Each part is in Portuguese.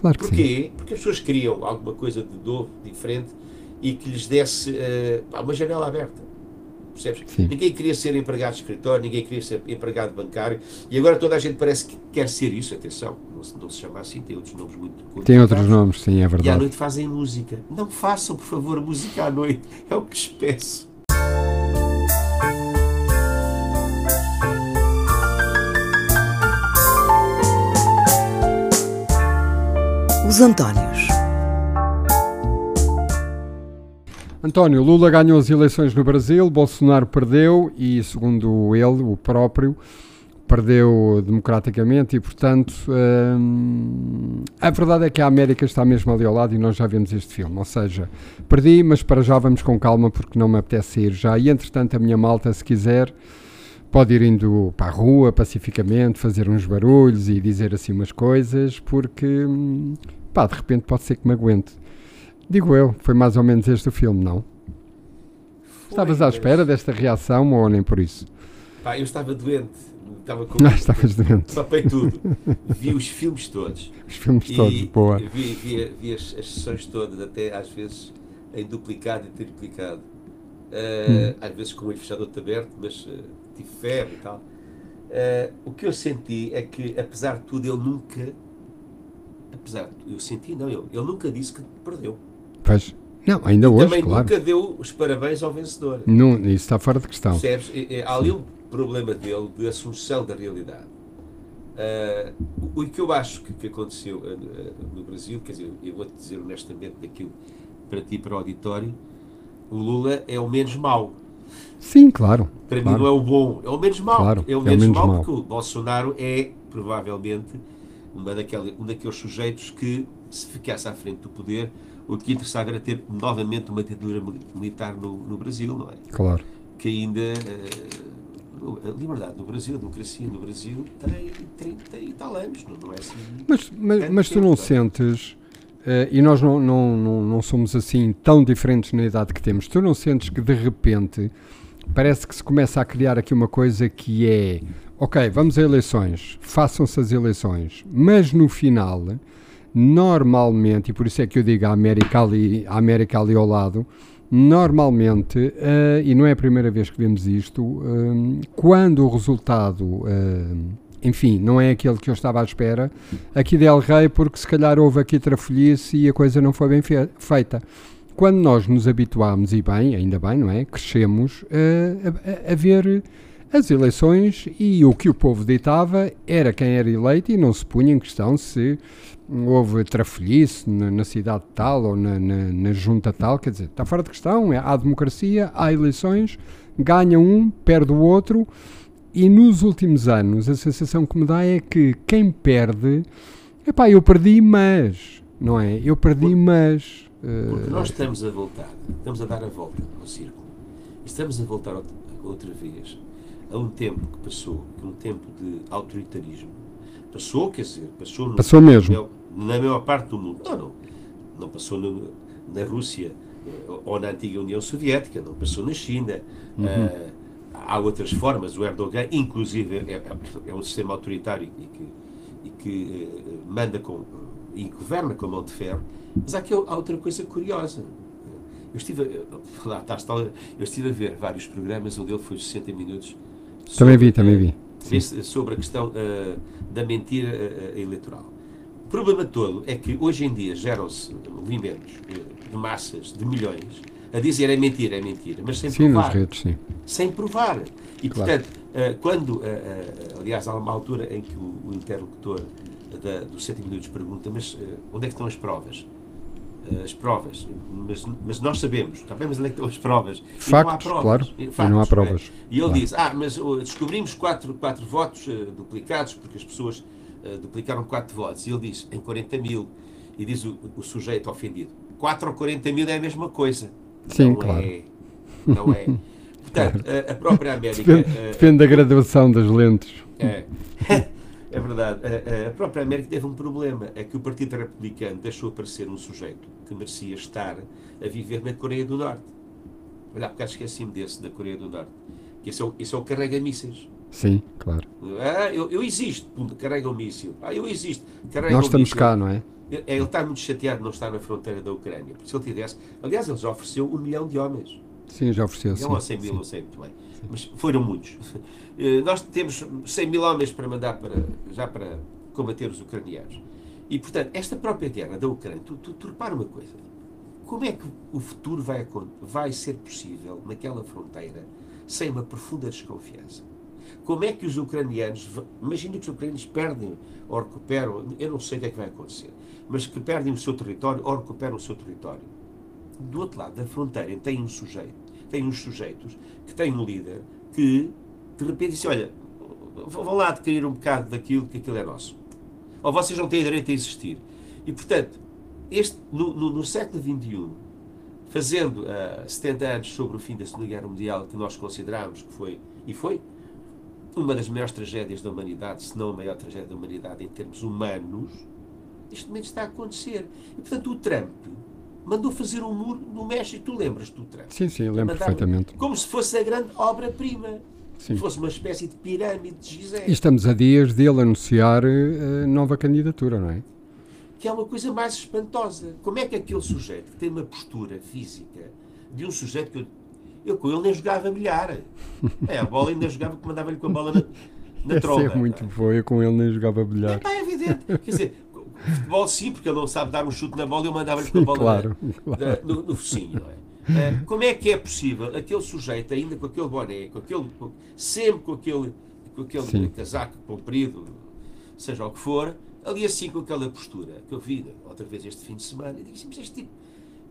Claro que Porquê? sim. Porque as pessoas queriam alguma coisa de novo, diferente e que lhes desse uh, uma janela aberta. Percebes? Sim. Ninguém queria ser empregado de escritório, ninguém queria ser empregado bancário e agora toda a gente parece que quer ser isso. Atenção, não se, não se chama assim, tem outros nomes muito Tem outros nomes, sim, é E à verdade. noite fazem música. Não façam, por favor, música à noite. É o que lhes peço. Os Antónios. António, Lula ganhou as eleições no Brasil, Bolsonaro perdeu e, segundo ele, o próprio, perdeu democraticamente e, portanto, hum, a verdade é que a América está mesmo ali ao lado e nós já vemos este filme. Ou seja, perdi, mas para já vamos com calma porque não me apetece sair já. E, entretanto, a minha malta, se quiser, pode ir indo para a rua pacificamente, fazer uns barulhos e dizer assim umas coisas, porque, hum, pá, de repente pode ser que me aguente. Digo eu, foi mais ou menos este o filme, não? Estavas Foi, à espera desta reação ou nem por isso? Pá, eu estava doente. Estava com. Não, estavas doente. Papei tudo. Vi os filmes todos. Os filmes todos, E boa. Vi, vi, vi as, as sessões todas, até às vezes em duplicado e triplicado. Uh, Às vezes com o olho fechado outro aberto, mas uh, tive febre e tal. Uh, o que eu senti é que, apesar de tudo, ele nunca. Apesar de eu senti, não, ele, ele nunca disse que perdeu. Pois. Não, ainda hoje, Também claro. nunca deu os parabéns ao vencedor. Não, isso está fora de questão. Percebes? Há ali um problema dele de assunção da realidade. Ah, o o que eu acho que, que aconteceu ah, ah, no Brasil, quer dizer, eu vou-te dizer honestamente daquilo para ti e para o auditório, o Lula é o menos mau. Sim, claro. Para claro. mim não é o bom, é o menos mau. Claro, é o é o menos, menos mau, mau. porque o Bolsonaro é provavelmente uma daquela, um daqueles sujeitos que, se ficasse à frente do poder, o que interessava era ter novamente uma ditadura mili- militar no, no Brasil, não é? Claro. que ainda eh, a liberdade no Brasil, a democracia no Brasil tem 30 e tal anos, não, não é assim? Mas, mas, mas tu tempo, não é? sentes, eh, e nós não, não, não, não somos assim tão diferentes na idade que temos, tu não sentes que de repente parece que se começa a criar aqui uma coisa que é ok, vamos a eleições, façam-se as eleições, mas no final, normalmente, e por isso é que eu digo a América ali, a América ali ao lado, normalmente, eh, e não é a primeira vez que vemos isto, eh, quando o resultado, eh, enfim, não é aquele que eu estava à espera, aqui del rei, porque se calhar houve aqui trafolhice e a coisa não foi bem fe- feita. Quando nós nos habituámos, e bem, ainda bem, não é? Crescemos a, a- a ver as eleições e o que o povo ditava era quem era eleito e não se punha em questão se houve trafolhice na, na cidade tal ou na, na, na junta tal, quer dizer, está fora de questão, é, há democracia, há eleições, ganha um, perde o outro, e nos últimos anos a sensação que me dá é que quem perde, epá, eu perdi, mas, não é? Eu perdi, mas. eh, Porque nós estamos a voltar, estamos a dar a volta ao círculo, estamos a voltar outra vez a um tempo que passou, que um tempo de autoritarismo. Passou, quer dizer, passou, no- Passou mesmo. na maior parte do mundo. Não, não. Não passou no- na Rússia eh, ou na antiga União Soviética, não passou na China. Uhum. Eh, há outras formas. O Erdogan, inclusive, é, é- é um sistema autoritário e que, e que eh, manda com, e governa com a mão de ferro. Mas há, aqui, há outra coisa curiosa. Eu estive, a- lá está, eu estive a ver vários programas, um deles foi os 60 minutos. Também sobre, vi, também eh, vi. esse- sobre a questão eh, da mentira eh, eh, eleitoral. O problema todo é que hoje em dia geram-se movimentos eh, de massas, de milhões, a dizer é mentira, é mentira, mas sem Sim, nas provar. redes, sim. Sem provar. E, Claro. portanto, eh, quando, eh, eh, aliás, há uma altura em que o, o interlocutor da, dos 7 minutos pergunta, mas eh, onde é que estão as provas? Eh, as provas, mas, mas nós sabemos, sabemos onde é estão as provas. Factos, não há provas. claro, E e não há é. provas, E ele claro. diz, ah, mas oh, descobrimos quatro, quatro votos eh, duplicados, porque as pessoas eh, duplicaram quatro votos. E ele diz, em 40 mil, e diz o, o sujeito ofendido, 4 ou 40 mil é a mesma coisa. Sim, não claro. É, não é. Portanto, a, a própria América... Depende, eh, depende da graduação das lentes. é, é verdade. A, própria América teve um problema. É que o Partido Republicano deixou aparecer um sujeito que merecia estar a viver na Coreia do Norte. Olha, há bocado esqueci-me desse, da Coreia do Norte. Que esse é o, esse é o carrega-mísseis. Sim, claro. Ah, eu, eu existo. Carrega um míssil. Ah, eu existo. Carrega Nós um estamos míssil. cá, não é? Ele, ele está muito chateado de não estar na fronteira da Ucrânia. Porque se ele tivesse. Aliás, ele já ofereceu um milhão de homens. Sim, já ofereceu. Não ou 100 mil, não sei muito bem. Mas foram muitos. Eh, Nós temos 100 mil homens para mandar para, já para combater os ucranianos. E, portanto, esta própria guerra da Ucrânia, tu, tu, tu repara uma coisa. Como é que o futuro vai, vai ser possível naquela fronteira sem uma profunda desconfiança? Como é que os ucranianos, imagina que os ucranianos perdem ou recuperam, eu não sei o que é que vai acontecer, mas que perdem o seu território ou recuperam o seu território. Do outro lado da fronteira tem um sujeito, tem uns sujeitos que têm um líder que de repente diz: Olha, vão lá adquirir um bocado daquilo que aquilo é nosso. Ou vocês não têm direito a existir. E portanto, este, no, no- no século XXI, fazendo ah, 70 anos sobre o fim da Segunda Guerra Mundial, que nós consideramos que foi, e foi, uma das maiores tragédias da humanidade, se não a maior tragédia da humanidade em termos humanos, neste momento está a acontecer. E portanto, o Trump mandou fazer um muro no México. Tu lembras do Trump? Sim, sim, eu lembro perfeitamente. Como se fosse a grande obra-prima. Sim. Fosse uma espécie de pirâmide de Gizé. E estamos a dias dele anunciar eh, nova candidatura, não é? que é uma coisa mais espantosa. Como é que aquele sujeito que tem uma postura física de um sujeito que eu, eu com ele nem jogava milhar. É, a bola ainda jogava que mandava-lhe com a bola na, na Essa tromba. é muito boa, eu com ele nem jogava bilhar. Pá, é evidente. Quer dizer, futebol sim, porque ele não sabe dar um chute na bola e eu mandava-lhe com a bola claro, na- claro. na- no, no focinho. não é? Ah, como é que é possível aquele sujeito, ainda com aquele boné, com aquele, com- sempre com aquele, com aquele Sim. casaco comprido, seja o que for, ali assim com aquela postura que eu vi outra vez este fim de semana, e digo assim, mas este tipo.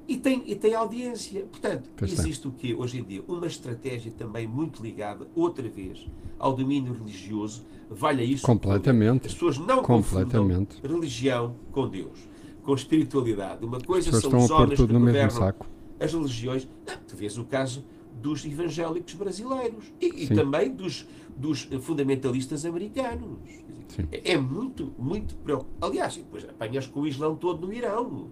E tem, e tem audiência. Portanto, Pois tem. existe o quê? Hoje em dia, uma estratégia também muito ligada, outra vez, ao domínio religioso. Vale a isso. Completamente. As pessoas não Completamente. confundam religião com Deus, com espiritualidade. Uma coisa são estão a os pôr homens tudo que no mesmo governam saco. as religiões. Não, tu vês o caso dos evangélicos brasileiros e, e também dos, dos fundamentalistas americanos. É, é muito, muito preocupante. Aliás, depois apanhas com o Islão todo no Irão.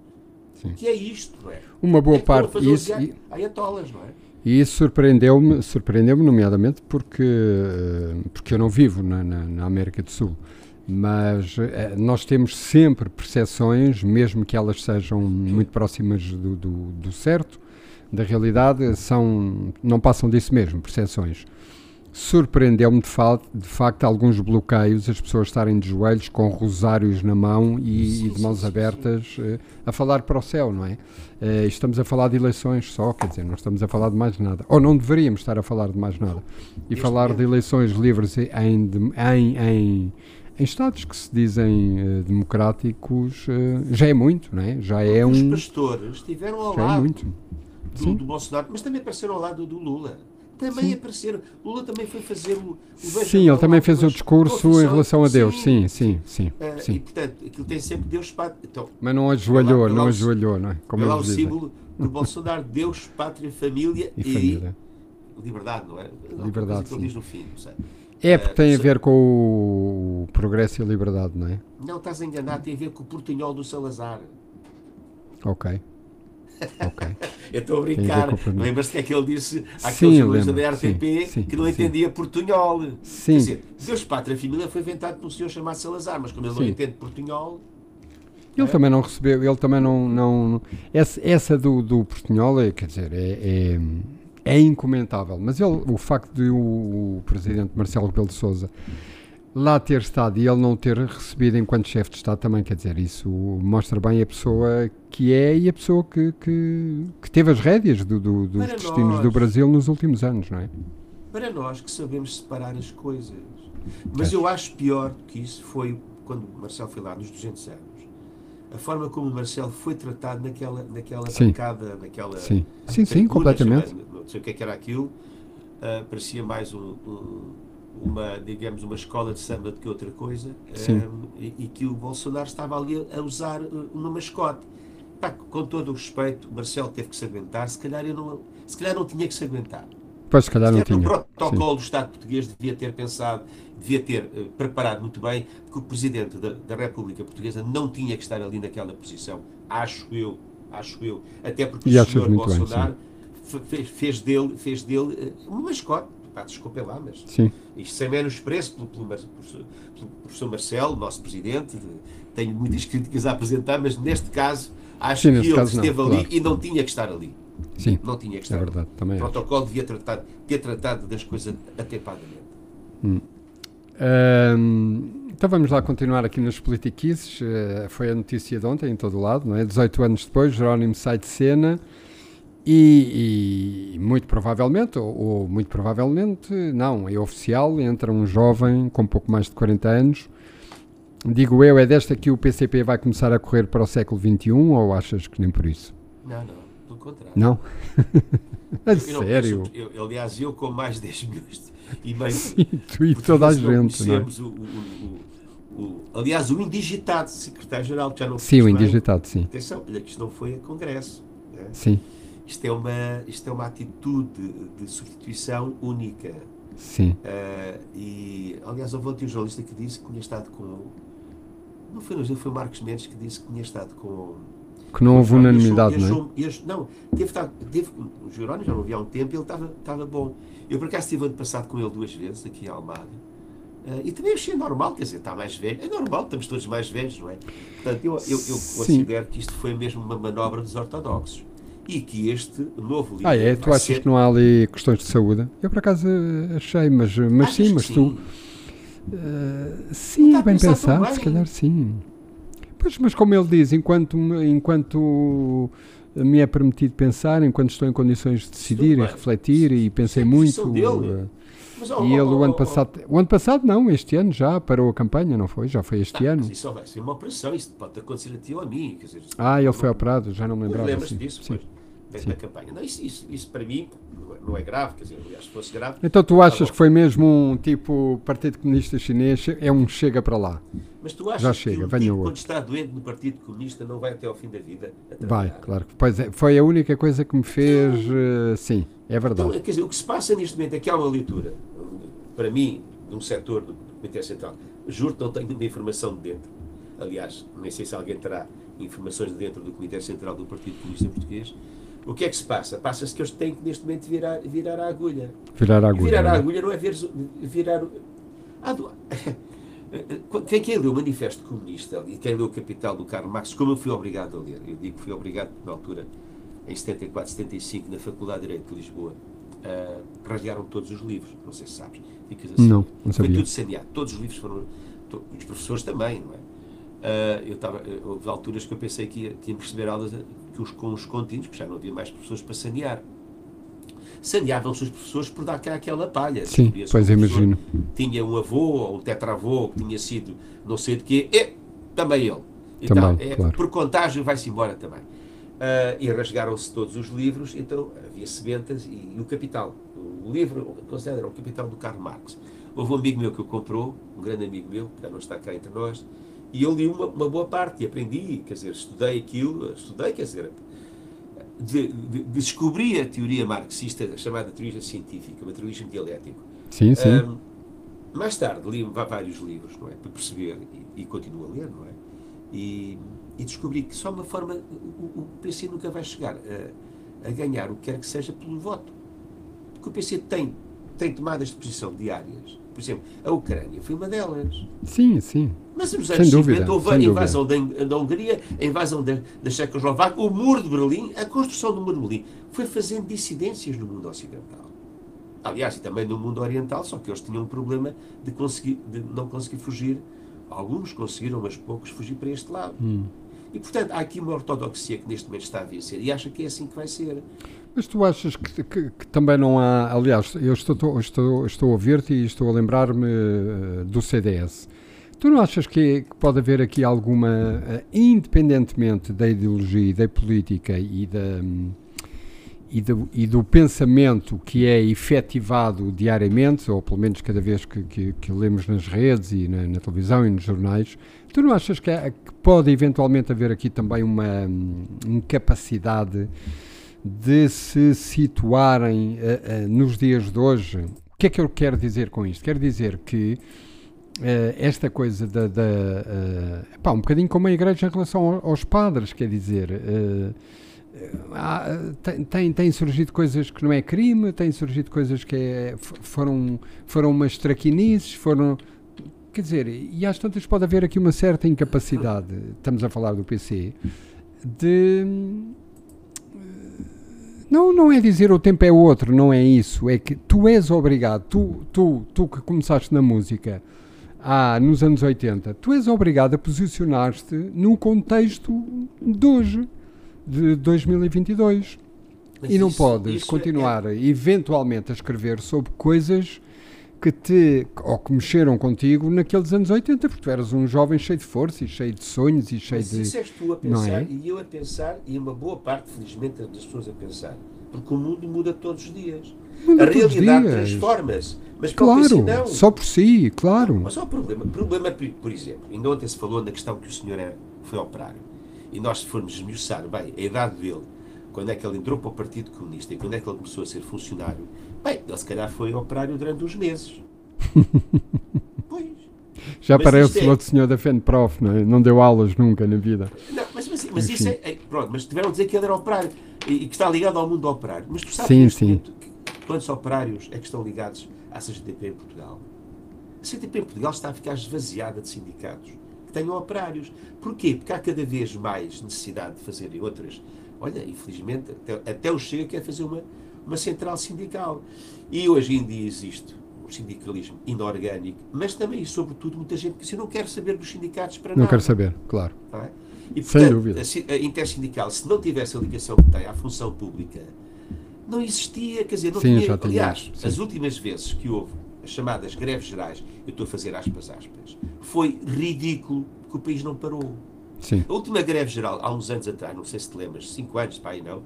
Sim. Que é isto, não é? Uma boa É parte, isso, e- ayatollahs, não é? E isso surpreendeu-me, surpreendeu-me nomeadamente porque, eh, porque eu não vivo na, na- na América do Sul. Mas eh, nós temos sempre percepções, mesmo que elas sejam muito próximas do, do, do certo, da realidade, são, não passam disso mesmo, percepções. Surpreendeu-me de, fa de facto alguns bloqueios, as pessoas estarem de joelhos com rosários na mão e, Sim, e de sim, mãos sim, abertas eh, a falar para o céu, não é? Eh, estamos a falar de eleições só, quer dizer, não estamos a falar de mais nada. Ou não deveríamos estar a falar de mais nada. E Neste falar de momento- eleições livres em, de- em, em, em Estados que se dizem eh, democráticos eh, já é muito, não é? Já é Os um. pastores estiveram ao é lado muito. do, Sim. do Bolsonaro, mas também apareceram ao lado do Lula. Também apareceram. Lula também foi fazer o. o Sim, ele também fez o discurso em relação a Deus. Sim, sim, sim. Ah, E sim. portanto, aquilo tem sempre Deus Pátria. Então, Mas não ajoelhou, Vê lá- vê lá não o- ajoelhou, não é? Como vê lá o símbolo do Bolsonaro: Deus, Pátria, Família E família. liberdade, não é? Não, Liberdade, sim. diz no fim, não sei. É porque tem a sim. ver com o progresso e a liberdade, não é? Não, estás enganado, tem a ver com o portunhol do Salazar. Ok. Ok. Eu estou a brincar. Lembras-te que é que ele disse àquele jornalista da RTP Sim, que não entendia portunhol? Sim. Quer dizer, Deus, Pátria, Família foi inventado por um senhor chamado Salazar, mas como ele não Sim. entende portunhol, Ele É? também não recebeu, ele também não. não essa, essa do, do Portunhol, é, quer dizer, é, é, é incomentável. Mas ele, o facto de o, o presidente Marcelo Rebelo de Souza lá ter estado e ele não ter recebido enquanto chefe de Estado também, quer dizer, isso mostra bem a pessoa que é e a pessoa que, que, que teve as rédeas do, do- dos Para destinos nós. do Brasil nos últimos anos, não é? para nós que sabemos separar as coisas. Mas É. eu acho pior do que isso foi quando o Marcelo foi lá nos 200 anos. A forma como o Marcelo foi tratado naquela, naquela Sim. bancada, naquela Sim, sim, sim, completamente. Não sei o que é que era aquilo. ah, parecia mais um, um- uma, digamos, uma escola de samba do que outra coisa. Sim. ah, e, e que o Bolsonaro estava ali a, usar ah, uma mascote. Pá, com todo o respeito, o Marcelo teve que se aguentar. Se calhar, eu não, se calhar não tinha que se aguentar. Pois, se calhar não Sequer no tinha. protocolo do Estado português devia ter pensado, devia ter eh, preparado muito bem que o Presidente da, da República Portuguesa não tinha que estar ali naquela posição. Acho eu, acho eu. Até porque E o bem, Bolsonaro fe- fez, dele, fez dele eh, uma mascote. Pá, desculpem lá, mas Sim. isto sem menos preço pelo, pelo, pelo, pelo professor Marcelo, nosso presidente, de, tenho muitas críticas a apresentar, mas neste caso acho Sim, que ele caso não, esteve ali claro. e não tinha que estar ali. Sim, Não tinha que é estar ali. verdade, também O acho. protocolo devia tratar, ter tratado das coisas atempadamente. Ahm, então vamos lá continuar aqui nas politiquices. Eh, foi a notícia de ontem em todo lado, não é? 18 anos depois, Jerónimo sai de cena e, e muito provavelmente, ou, ou muito provavelmente, não, é oficial, entra um jovem com pouco mais de 40 anos. Digo eu, é desta que o PCP vai começar a correr para o século XXI ou achas que nem por isso? Não, não, pelo contrário. Não? a Eu sério? eu- aliás, eu com mais de 10 milhões e meio E tu e toda a gente, não é? o, o- o- aliás, o indigitado secretário-geral, que já não Sim, o fez bem. indigitado, sim. Atenção, olha que isto não foi a Congresso. né? Sim, Isto, é uma, isto é uma atitude de, substituição única. sim. Ah, e, aliás, houve ontem um jornalista que disse que tinha estado com. Não foi, não foi Marcos Mendes que disse que tinha estado com. Que não houve unanimidade, achou- não é? achou- não, teve, teve, o Jerónimo já não havia há um tempo e ele estava, estava bom. Eu, por acaso, estive ano passado com ele duas vezes, aqui em Almada. Ah, e também achei normal, quer dizer, está mais velho. É normal, estamos todos mais velhos, não é? Portanto, eu, eu, eu considero que isto foi mesmo uma manobra dos ortodoxos. E que este novo livro. Ah, é? Tu achas ser- que não há ali questões de saúde? Eu por acaso achei, mas, mas sim, mas tu. eh, sim, é bem pensado tão se bem. calhar sim. Pois, mas como ele diz, enquanto, me- enquanto me é permitido pensar, enquanto estou em condições de decidir e bem. refletir e pensei a muito. dele. eh, Mas, oh, e ele oh, o ano oh, oh, passado. O ano passado não, este ano já parou a campanha, não foi? Já foi este Ah, ano. mas isso vai ser uma operação, isso pode acontecer a ti ou a mim. Dizer, Ah, ele foi operado, já não me lembrava. Lembras-te sim, disso? sim. Pois, da, da campanha. Não, isso, isso, isso para mim não é, não é grave, quer dizer, aliás, se fosse grave. Então tu achas bom. que foi mesmo um tipo Partido Comunista Chinês, é um chega para lá? Mas tu achas Já que chega, um venha tipo, quando está doente no Partido Comunista, não vai até ao fim da vida? Vai, claro. que- Pois é, foi a única coisa que me fez. eh, sim, é Então, verdade. quer dizer, o que se passa neste momento é que há uma leitura, para mim, de um setor do Comitê Central. Juro que não tenho nenhuma informação de dentro. Aliás, nem sei se alguém terá informações de dentro do Comitê Central do Partido Comunista Português. O que é que se passa? Passa-se que eles têm que, neste momento, virar, virar a agulha. Virar a E agulha. virar não a é? agulha não é ver, virar. Ah, do- Quem, quem leu o Manifesto Comunista e quem leu o Capital do Karl Marx, como eu fui obrigado a ler, eu digo que fui obrigado na altura, em 74, 75, na Faculdade de Direito de Lisboa, uh, rasgaram todos os livros, não sei se sabes. Ficas assim. Não, não Foi sabia. tudo saneado, todos os livros foram. to- os professores também, não é? Ah, eu estava, houve alturas que eu pensei que ia, que ia receber aulas a- que os, com os contínuos, porque já não havia mais professores para sanear. Saneavam-se os professores por dar cá aquela palha. Sim, pois imagino. Tinha um avô ou um tetravô que tinha sido não sei de quê, e também ele. E Também. É, claro. Por contágio vai-se embora também. Ah, e rasgaram-se todos os livros, então havia sementas e, e o Capital. O livro, considera o Capital do Karl Marx. Houve um amigo meu que o comprou, um grande amigo meu, que já não está cá entre nós, e eu li uma, uma boa parte e aprendi, quer dizer, estudei aquilo, estudei, quer dizer, de, de, descobri a teoria marxista chamada teoria científica, materialismo dialético. Sim, sim. Ahm, mais tarde li vários livros, não é? Para perceber, e, e continuo a ler, não é? E, e descobri que só uma forma, o, o PC nunca vai chegar a, a ganhar o que quer que seja pelo voto. Porque o PC tem, tem tomadas de posição diárias. Por exemplo, a Ucrânia foi uma delas. Sim, sim. Mas nos Sem anos dúvida, 50 houve a sem invasão da, da Hungria, a invasão da, da Checoslováquia, o muro de Berlim, a construção do muro de Berlim foi fazendo dissidências no mundo ocidental. Aliás, e também no mundo oriental, só que eles tinham um problema de, conseguir, de não conseguir fugir. Alguns conseguiram, mas poucos fugir para este lado. Hum. E, portanto, há aqui uma ortodoxia que neste momento está a vencer e acha que é assim que vai ser. Mas tu achas que, que- que também não há. Aliás, eu estou, estou, estou a ouvir-te e estou a lembrar-me eh, do CDS. Tu não achas que, pode haver aqui alguma, eh, independentemente da ideologia da política e, da, hum, e, do, e do pensamento que é efetivado diariamente, ou pelo menos cada vez que, que, que lemos nas redes e na, na televisão e nos jornais, tu não achas que, que pode eventualmente haver aqui também uma hum, incapacidade de se situarem eh, eh, nos dias de hoje. O que é que eu quero dizer com isto? Quero dizer que eh, esta coisa da. da pá, um bocadinho como a igreja em relação ao- aos padres, quer dizer. há, tem, tem, tem, surgido coisas que não é crime, tem surgido coisas que é, foram, foram umas traquinices, foram. Quer dizer, e às tantas pode haver aqui uma certa incapacidade, estamos a falar do PC, de. Não, não é dizer o tempo é outro, não é isso. É que tu és obrigado, tu, tu, tu que começaste na música nos anos 80, tu és obrigado a posicionar-te no contexto de hoje de 2022. Mas e não isso, podes isso é- continuar é... eventualmente a escrever sobre coisas que te ou que mexeram contigo naqueles anos 80, porque tu eras um jovem cheio de força e cheio de sonhos e cheio Mas de. Isso és tu a pensar é? e eu a pensar, e uma boa parte, felizmente, das pessoas a pensar. Porque o mundo muda todos os dias. Muda a realidade transforma-se. Mas claro, não. só por si, claro. Mas só o problema. Problema, por exemplo, ainda ontem se falou na questão que o senhor é, foi operário e nós formos esmiuçar, bem, a idade dele, quando é que ele entrou para o Partido Comunista e quando é que ele começou a ser funcionário, bem, ele se calhar foi operário durante uns meses. pois. Já mas parece é... o outro senhor da FENPROF, não é? Não deu aulas nunca na vida. Não, mas, mas, mas isso é, é, Pronto, mas tiveram a dizer que ele era operário e, e, que está ligado ao mundo operário. Mas tu sabes sim, sim. quantos operários é que estão ligados à CGTP em Portugal? A CGTP em Portugal está a ficar esvaziada de sindicatos que tenham operários. Porquê? Porque há cada vez mais necessidade de fazerem outras. Olha, infelizmente, até, até o Chega quer fazer uma, uma central sindical. E hoje em dia existe o sindicalismo inorgânico, mas também e sobretudo muita gente que eu não quero saber dos sindicatos para não nada. Não quero saber, claro. É? E, portanto, Sem dúvida. A, a intersindical, se não tivesse a ligação que tem à função pública, não existia, quer dizer, não sim, tinha. Aliás, as últimas vezes que houve as chamadas greves gerais, eu estou a fazer aspas, aspas, foi ridículo que o país não parou. Sim. A última greve geral, há uns anos atrás, não sei se te lembras, cinco anos, pai, não,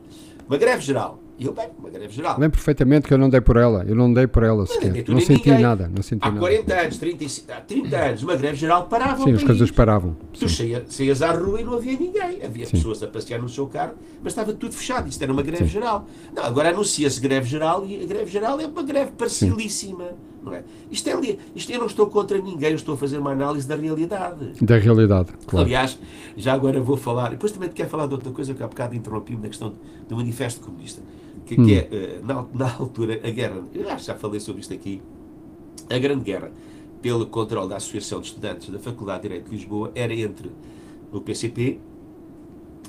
uma greve geral, e eu, bem, uma greve geral. Lembro perfeitamente que eu não dei por ela, eu não dei por ela sequer, não, senti ninguém. nada, não senti há nada. 40 anos, 30, há 30 anos, uma greve geral parava Sim, as coisas paravam. Tu saías, saías à rua e não havia ninguém, havia Sim. pessoas a passear no seu carro, mas estava tudo fechado, isto era uma greve Sim. geral. Não, agora anuncia-se greve geral e a greve geral é uma greve parcialíssima. Sim. Não é? Isto é, isto eu não estou contra ninguém, eu estou a fazer uma análise da realidade. Da realidade, claro. Aliás, já agora vou falar, depois também quero falar de outra coisa que há bocado interrompi-me na questão do Manifesto Comunista, que, hum. que é, eh, na, na, altura, a guerra, eu acho que já falei sobre isto aqui, a Grande Guerra pelo controle da Associação de Estudantes da Faculdade de Direito de Lisboa era entre o PCP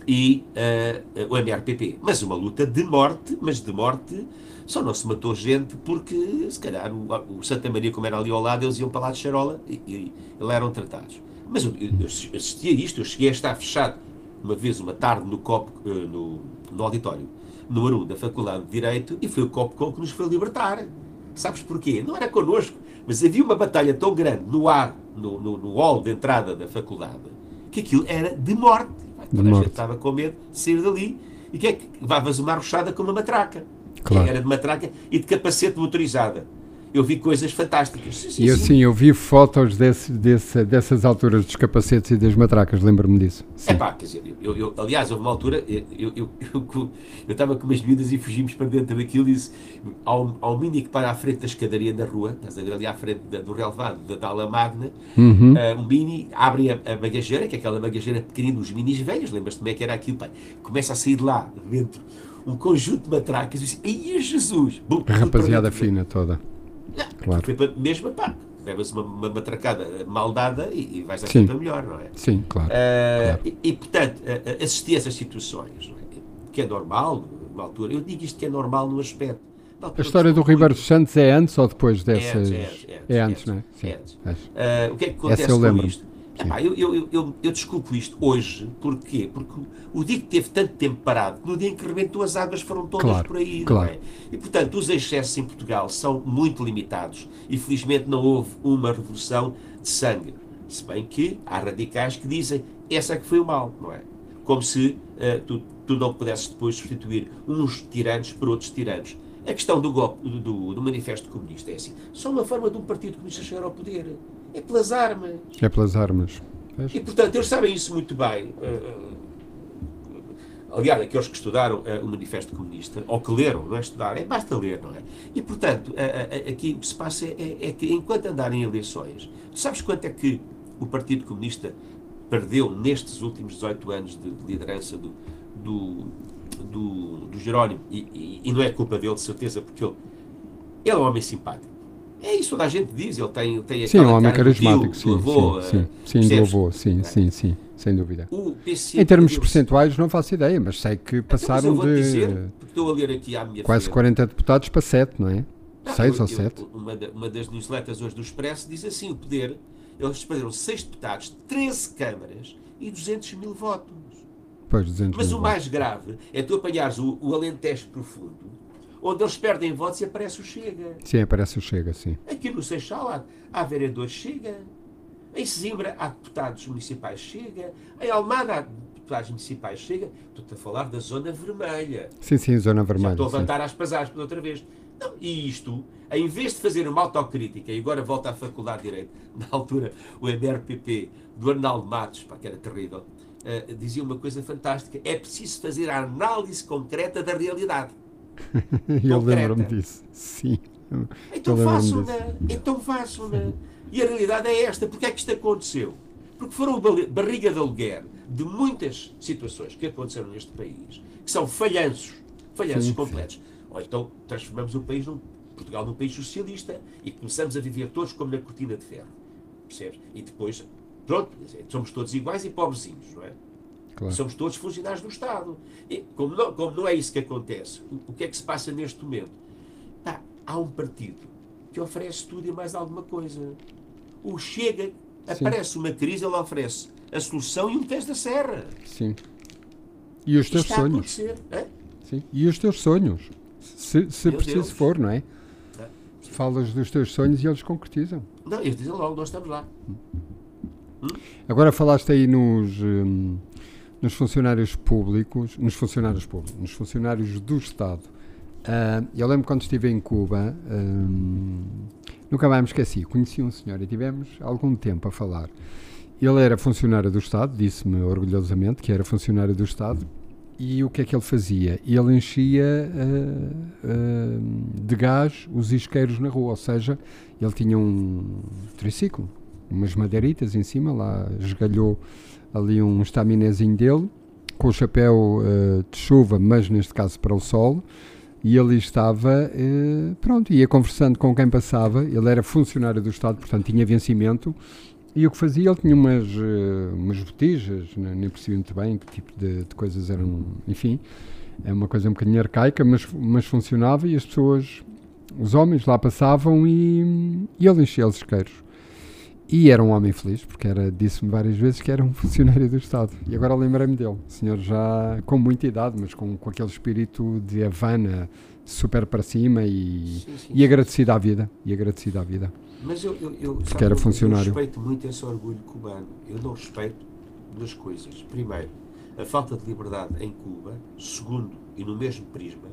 e uh, o MRPP. Mas uma luta de morte, mas de morte só não se matou gente porque, se calhar, o, o Santa Maria, como era ali ao lado, eles iam para lá de Charola e, e, e lá eram tratados. Mas eu, eu, assisti a isto, eu cheguei a estar fechado uma vez, uma tarde, no COP, eh, no, no auditório número 1 da Faculdade de Direito e foi o COPCOM que nos foi libertar. Sabes porquê? Não era connosco, mas havia uma batalha tão grande no ar, no, no, no hall de entrada da faculdade, que aquilo era de morte. Toda a gente estava com medo de sair dali. E que é que levavas uma arrochada com uma matraca? Claro. Era de matraca e de capacete motorizada eu vi coisas fantásticas. Sim, e eu sim, eu vi fotos desse, desse, dessas alturas dos capacetes e das matracas, lembro-me disso. É pá, quer dizer, eu, eu, aliás, houve uma altura, eu estava eu, eu, eu, com umas medidas e fugimos para dentro daquilo e disse ao, ao mini que para à frente da escadaria da rua, estás a ver ali à frente da, do relevado da, da ala magna, uhum. uh, um mini abre a, a, bagageira, que é aquela bagageira pequenina dos minis velhos, lembras-te como é que era aquilo? Começa a sair de lá, dentro, um conjunto de matracas e disse, ai Jesus! Bum, a rapaziada fina toda. Claro. Foi para, mesmo, pá, levas uma, uma matracada mal dada e, e vais a sempre melhor, não é? Sim, claro. Uh, claro. E, e, portanto, assistir a essas situações, é? que é normal, numa altura, eu digo isto que é normal no aspecto. A história do Ribeiro Santos é antes ou depois dessas? É antes, é antes, é antes, não é? Sim, é antes. Uh, o que é que acontece com lembro. isto? Epá, eu, eu, eu, eu, desculpo isto hoje, porquê? Porque o dia que teve tanto tempo parado, no dia em que rebentou as águas foram todas claro, por aí, claro. não é? E portanto, os excessos em Portugal são muito limitados e felizmente não houve uma revolução de sangue. Se bem que há radicais que dizem essa é que foi o mal, não é? Como se uh, tu, tu não pudesses depois substituir uns tiranos por outros tiranos. A questão do, golpe, do, do Manifesto Comunista é assim: só uma forma de um Partido Comunista chegar ao poder. É pelas armas. É pelas armas. E, portanto, eles sabem isso muito bem. Uh, aliás, aqueles que estudaram uh, o Manifesto Comunista, ou que leram, não é estudar, é basta ler, não é? E, portanto, aqui o que se passa é, é, que, enquanto andarem eleições, tu sabes quanto é que o Partido Comunista perdeu nestes últimos 18 anos de liderança do, do, do, do Jerónimo, e, e, e, não é culpa dele, de certeza, porque ele, ele é um homem simpático. É isso que a gente diz, ele tem, tem sim, um homem carismático, sim, avô, sim, sim, sim, do avô, sim, é. sim, sim, sem dúvida. em termos percentuais não faço ideia, mas sei que passaram de dizer, quase frente. 40 deputados para 7, não é? 6 ou 7. Uma, uma das newsletters hoje do Expresso diz assim, o poder, eles perderam 6 deputados, 13 câmaras e 200 mil votos. Pois, 200 Mas mil o mais grave é tu apanhares o, o Alentejo profundo onde eles perdem votos e aparece o Chega. Sim, aparece o Chega, sim. Aqui no Seixal há, há vereadores Chega. Em Sesimbra há deputados municipais Chega. Em Almada há deputados municipais Chega. Estou-te a falar da Zona Vermelha. Sim, sim, Zona Vermelha. Já estou a levantar sim. as pasagens outra vez. Não, e isto, em vez de fazer uma autocrítica, e agora volta à Faculdade de Direito, na altura o MRPP do Arnaldo Matos, pá, que era terrível, uh, dizia uma coisa fantástica: é preciso fazer a análise concreta da realidade. eu lembro-me disso, sim. Então façam né? Então façam né? E a realidade é esta. Porque é que isto aconteceu? Porque foram barriga de aluguer de muitas situações que aconteceram neste país, que são falhanços, falhanços sim, completos. Sim. Ou então transformamos o país num, Portugal num país socialista e começamos a viver todos como na cortina de ferro. Percebes? E depois, pronto, somos todos iguais e pobrezinhos, não é? Claro. Somos todos funcionários do Estado. E, como, não, como não é isso que acontece, o, o que é que se passa neste momento? Tá, há um partido que oferece tudo e mais alguma coisa. O Chega, Sim. aparece uma crise, ele oferece a solução e um teste da serra. Sim. E os teus sonhos. Sim. E os teus sonhos. Se, se preciso Deus. for, não é? é? Falas dos teus sonhos e eles concretizam. Não, eles dizem logo, nós estamos lá. Hum? Agora falaste aí nos. Hum, nos funcionários públicos, nos funcionários públicos, nos funcionários do Estado. Uh, eu lembro quando estive em Cuba, um, nunca mais me esqueci, conheci um senhor e tivemos algum tempo a falar. Ele era funcionário do Estado, disse-me orgulhosamente que era funcionário do Estado, e o que é que ele fazia? Ele enchia uh, uh, de gás os isqueiros na rua, ou seja, ele tinha um triciclo, umas madeiritas em cima, lá esgalhou ali um estaminezinho dele, com o chapéu uh, de chuva, mas neste caso para o sol, e ele estava, uh, pronto, ia conversando com quem passava, ele era funcionário do Estado, portanto tinha vencimento, e o que fazia, ele tinha umas, uh, umas botijas, nem percebi muito bem que tipo de, de, coisas eram, enfim, é uma coisa um bocadinho arcaica, mas, mas funcionava e as pessoas, os homens lá passavam e, e ele enchia os isqueiros. E era um homem feliz, porque era disse-me várias vezes que era um funcionário do Estado. E agora lembrei-me dele. O senhor já com muita idade, mas com, com aquele espírito de Havana super para cima e, sim, sim, e agradecido sim. à vida. E agradecido à vida. Mas eu, eu, eu porque era funcionário. Eu respeito muito esse orgulho cubano. Eu não respeito duas coisas. Primeiro, a falta de liberdade em Cuba. Segundo, e no mesmo prisma,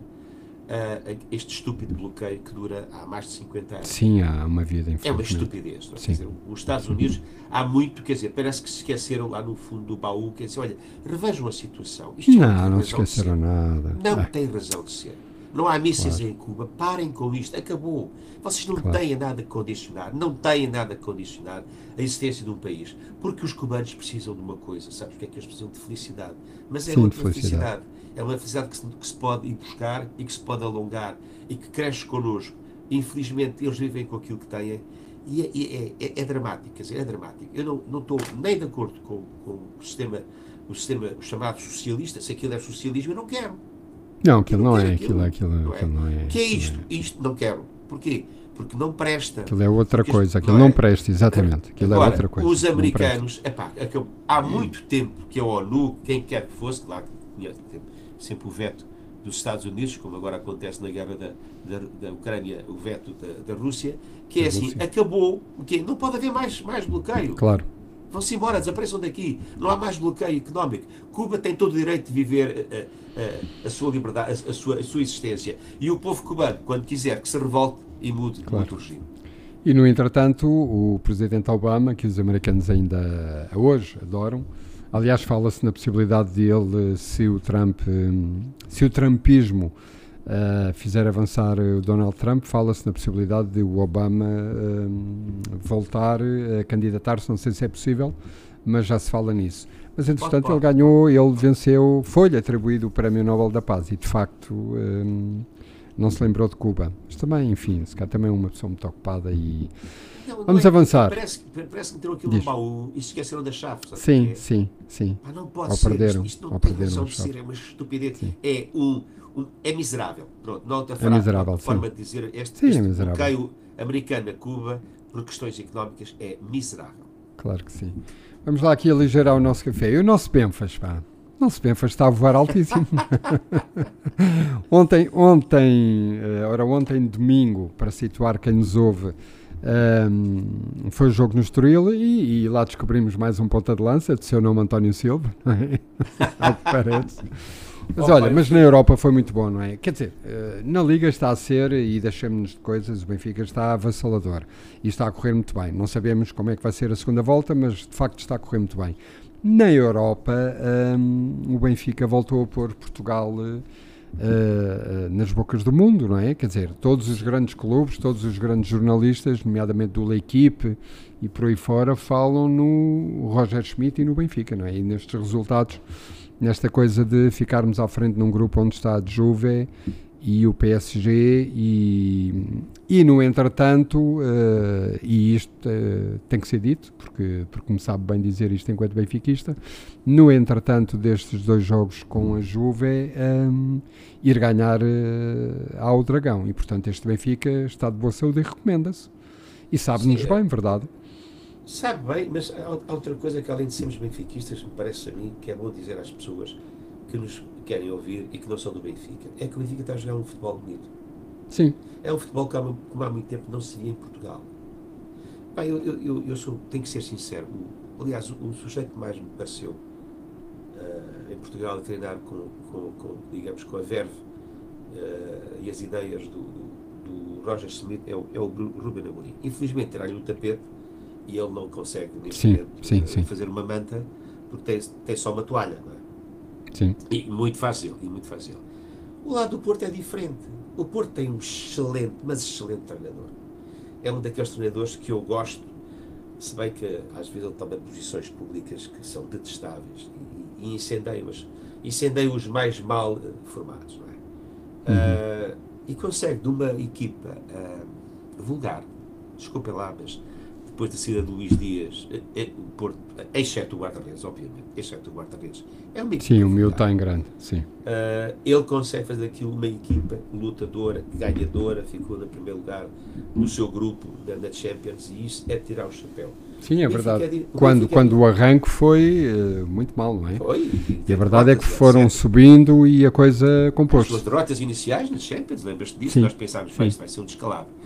uh, este estúpido bloqueio que dura há mais de 50 anos. Sim, há uma vida É uma estupidez. Quer dizer, os Estados Unidos, há muito, quer dizer, parece que se esqueceram lá no fundo do baú, quer dizer, olha, revejam a situação. Isto não, não, não se esqueceram nada. Não ah. tem razão de ser. Não há mísseis claro. em Cuba. Parem com isto. Acabou. Vocês não claro. têm nada a condicionar. Não têm nada a condicionar a existência de um país. Porque os cubanos precisam de uma coisa. Sabes o que é que eles precisam? De felicidade. Mas é Sim, outra felicidade. felicidade é uma felicidade que se, que se, pode buscar e que se pode alongar e que cresce connosco. Infelizmente, eles vivem com aquilo que têm e é, é, é, é dramático, quer dizer, é dramático. Eu não, não estou nem de acordo com, com o sistema, o sistema chamado socialista, se aquilo é socialismo, eu não quero. Não, aquilo não, não é, aquilo, aquilo, não é. aquilo não é. Que é isto? Isto não quero. Porquê? Porque não presta. Aquilo é outra Porque coisa, aquilo não, não é. presta, exatamente. Aquilo é Agora, é outra coisa. Os americanos, epá, há muito tempo que a ONU, quem quer que fosse, claro, sempre o veto dos Estados Unidos, como agora acontece na guerra da, da, da Ucrânia, o veto da, da Rússia, que é assim, Rússia. acabou, que não pode haver mais, mais bloqueio. Claro. Vão-se embora, desapareçam daqui. Não há mais bloqueio económico. Cuba tem todo o direito de viver a, eh, a, eh, a sua liberdade, a, a, sua, a sua existência. E o povo cubano, quando quiser, que se revolte e mude, claro. mude o regime. E, no entretanto, o presidente Obama, que os americanos ainda hoje adoram, Aliás, fala-se na possibilidade de ele, se o Trump, hum, se o Trumpismo uh, fizer avançar o Donald Trump, fala-se na possibilidade de o Obama uh, voltar a candidatar-se, não sei se é possível, mas já se fala nisso. Mas entretanto ele ganhou, ele venceu, foi-lhe atribuído o Prémio Nobel da Paz e de facto hum, não se lembrou de Cuba. Mas também, enfim, se calhar também é uma pessoa muito ocupada e. Não, Vamos é, avançar. Parece, parece que meteram aquilo no baú e esqueceram da chave. Sabe? Sim, é? sim, sim. Ah, não pode ou ser. Perderam, isto, isto não tem razão de ser, é uma estupidez. Sim. É um, um, é miserável. Pronto, não outra é miserável, forma sim. de dizer este, sim, este é miserável. bloqueio americano a Cuba por questões económicas é miserável. Claro que sim. Vamos lá aqui aligerar o nosso café. E o nosso Benfas, pá. O nosso Benfas está a voar altíssimo. ontem, ontem, eh, ora ontem, domingo, para situar quem nos ouve, um, foi o jogo no Estoril e, e, lá descobrimos mais um ponta de lança, de seu nome António Silva, ao que parece. Mas oh, olha, mas na Europa foi muito bom, não é? Quer dizer, eh, na Liga está a ser, e deixemos-nos de coisas, o Benfica está avassalador e está a correr muito bem. Não sabemos como é que vai ser a segunda volta, mas de facto está a correr muito bem. Na Europa, um, o Benfica voltou a pôr Portugal uh, uh, nas bocas do mundo, não é? Quer dizer, todos os grandes clubes, todos os grandes jornalistas, nomeadamente do L'Equipe e por aí fora, falam no Roger Schmidt e no Benfica, não é? E nestes resultados nesta coisa de ficarmos à frente num grupo onde está a Juve e o PSG e, e no entretanto uh, e isto uh, tem que ser dito porque, porque me sabe bem dizer isto enquanto benfiquista no entretanto destes dois jogos com a Juve um, ir ganhar uh, ao Dragão. E portanto este Benfica está de boa saúde e recomenda-se. E sabe-nos bem, verdade? Sabe bem, mas há outra coisa que além de sermos benfiquistas, me parece a mim que é bom dizer às pessoas que nos querem ouvir e que não são do Benfica, é que o Benfica está a jogar um futebol bonito. Sim. É um futebol que há, como há muito tempo não se via em Portugal. Eu, eu, eu sou, tenho que ser sincero, aliás, o, o, sujeito que mais me pareceu uh, em Portugal a treinar com, com, com, digamos, com a verve uh, e as ideias do, do, do Roger Smith é o, é o Ruben Amorim. Infelizmente, terá-lhe o tapete e ele não consegue neste sim, momento sim, sim. fazer uma manta porque tem, tem só uma toalha, não é? Sim. E muito fácil, e muito fácil. O lado do Porto é diferente. O Porto tem um excelente, mas excelente treinador. É um daqueles treinadores que eu gosto, se bem que às vezes ele toma posições públicas que são detestáveis e, e incendeia-os incendeia os mais mal uh, formados, não é? Uhum. Uh, e consegue de uma equipa uh, vulgar, desculpem lá, mas depois da saída de Luís Dias, é, é, por, exceto o guarda-redes, obviamente, exceto o guarda-redes. É uma sim, o meu está em grande, sim. Uh, ele consegue fazer aquilo uma equipa lutadora, ganhadora, ficou no primeiro lugar no seu grupo na, na Champions e isso é tirar o chapéu. Sim, é verdade. É, quando, quando o arranque foi uh, muito mal, não é? Foi. E a verdade é que foram certo. subindo e a coisa compôs-se. As derrotas iniciais na Champions, lembras-te disso? Sim. Nós pensámos, vai, vai ser um descalabro.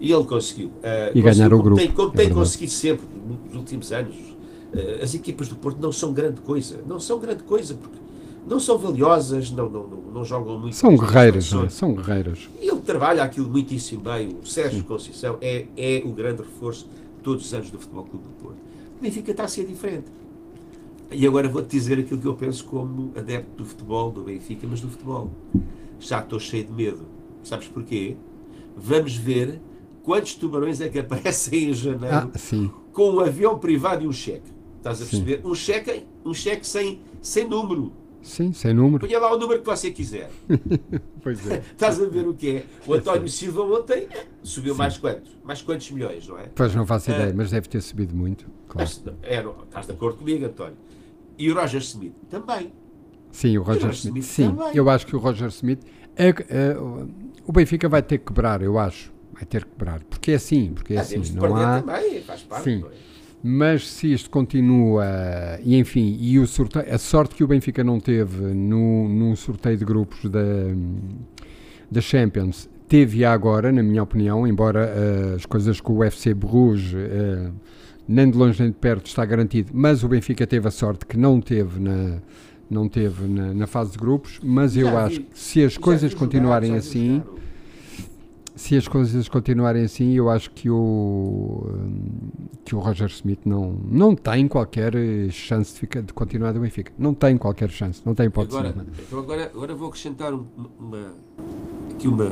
E ele conseguiu. Uh, e ganhar o grupo. Tem, como é tem conseguido sempre nos últimos anos. Uh, as equipas do Porto não são grande coisa. Não são grande coisa, porque não são valiosas, não, não, não, não jogam muito. São guerreiras, não é? São guerreiras. E ele trabalha aquilo muitíssimo bem. O Sérgio Sim. Conceição é, é o grande reforço de todos os anos do Futebol Clube do Porto. O Benfica está a ser diferente. E agora vou-te dizer aquilo que eu penso como adepto do futebol, do Benfica, mas do futebol. Já estou cheio de medo. Sabes porquê? Vamos ver quantos tubarões é que aparecem em janeiro ah, com um avião privado e um cheque? Estás a perceber? Sim. Um cheque, um cheque sem, sem número. Sim, sem número. Ponha lá o número que você quiser. pois é. Estás a ver o que é? O António Silva ontem subiu Sim. mais quantos? Mais quantos milhões, não é? Pois não faço ideia, uh, mas deve ter subido muito. Claro. Mas, é, não, estás de acordo comigo, António? E o Roger Smith também. Sim, o Roger, o Roger Smith. Smith. Sim, também. eu acho que o Roger Smith. É, é, o Benfica vai ter que quebrar, eu acho vai ter que quebrar. Porque é assim, porque é ah, assim. Não há... também, faz parte. Sim. Mas se isto continua, e enfim, e o sorteio, a sorte que o Benfica não teve no, no sorteio de grupos da, da Champions, teve agora, na minha opinião, embora uh, as coisas com o UFC Bruges uh, nem de longe nem de perto está garantido, mas o Benfica teve a sorte que não teve na, não teve na, na fase de grupos, mas já eu vi, acho que se as coisas continuarem jogar, assim se as coisas continuarem assim, eu acho que o, que o Roger Smith não, não tem qualquer chance de, ficar, de continuar do Benfica. Não tem qualquer chance, não tem hipótese. Agora, então agora, agora vou acrescentar uma, aqui uma,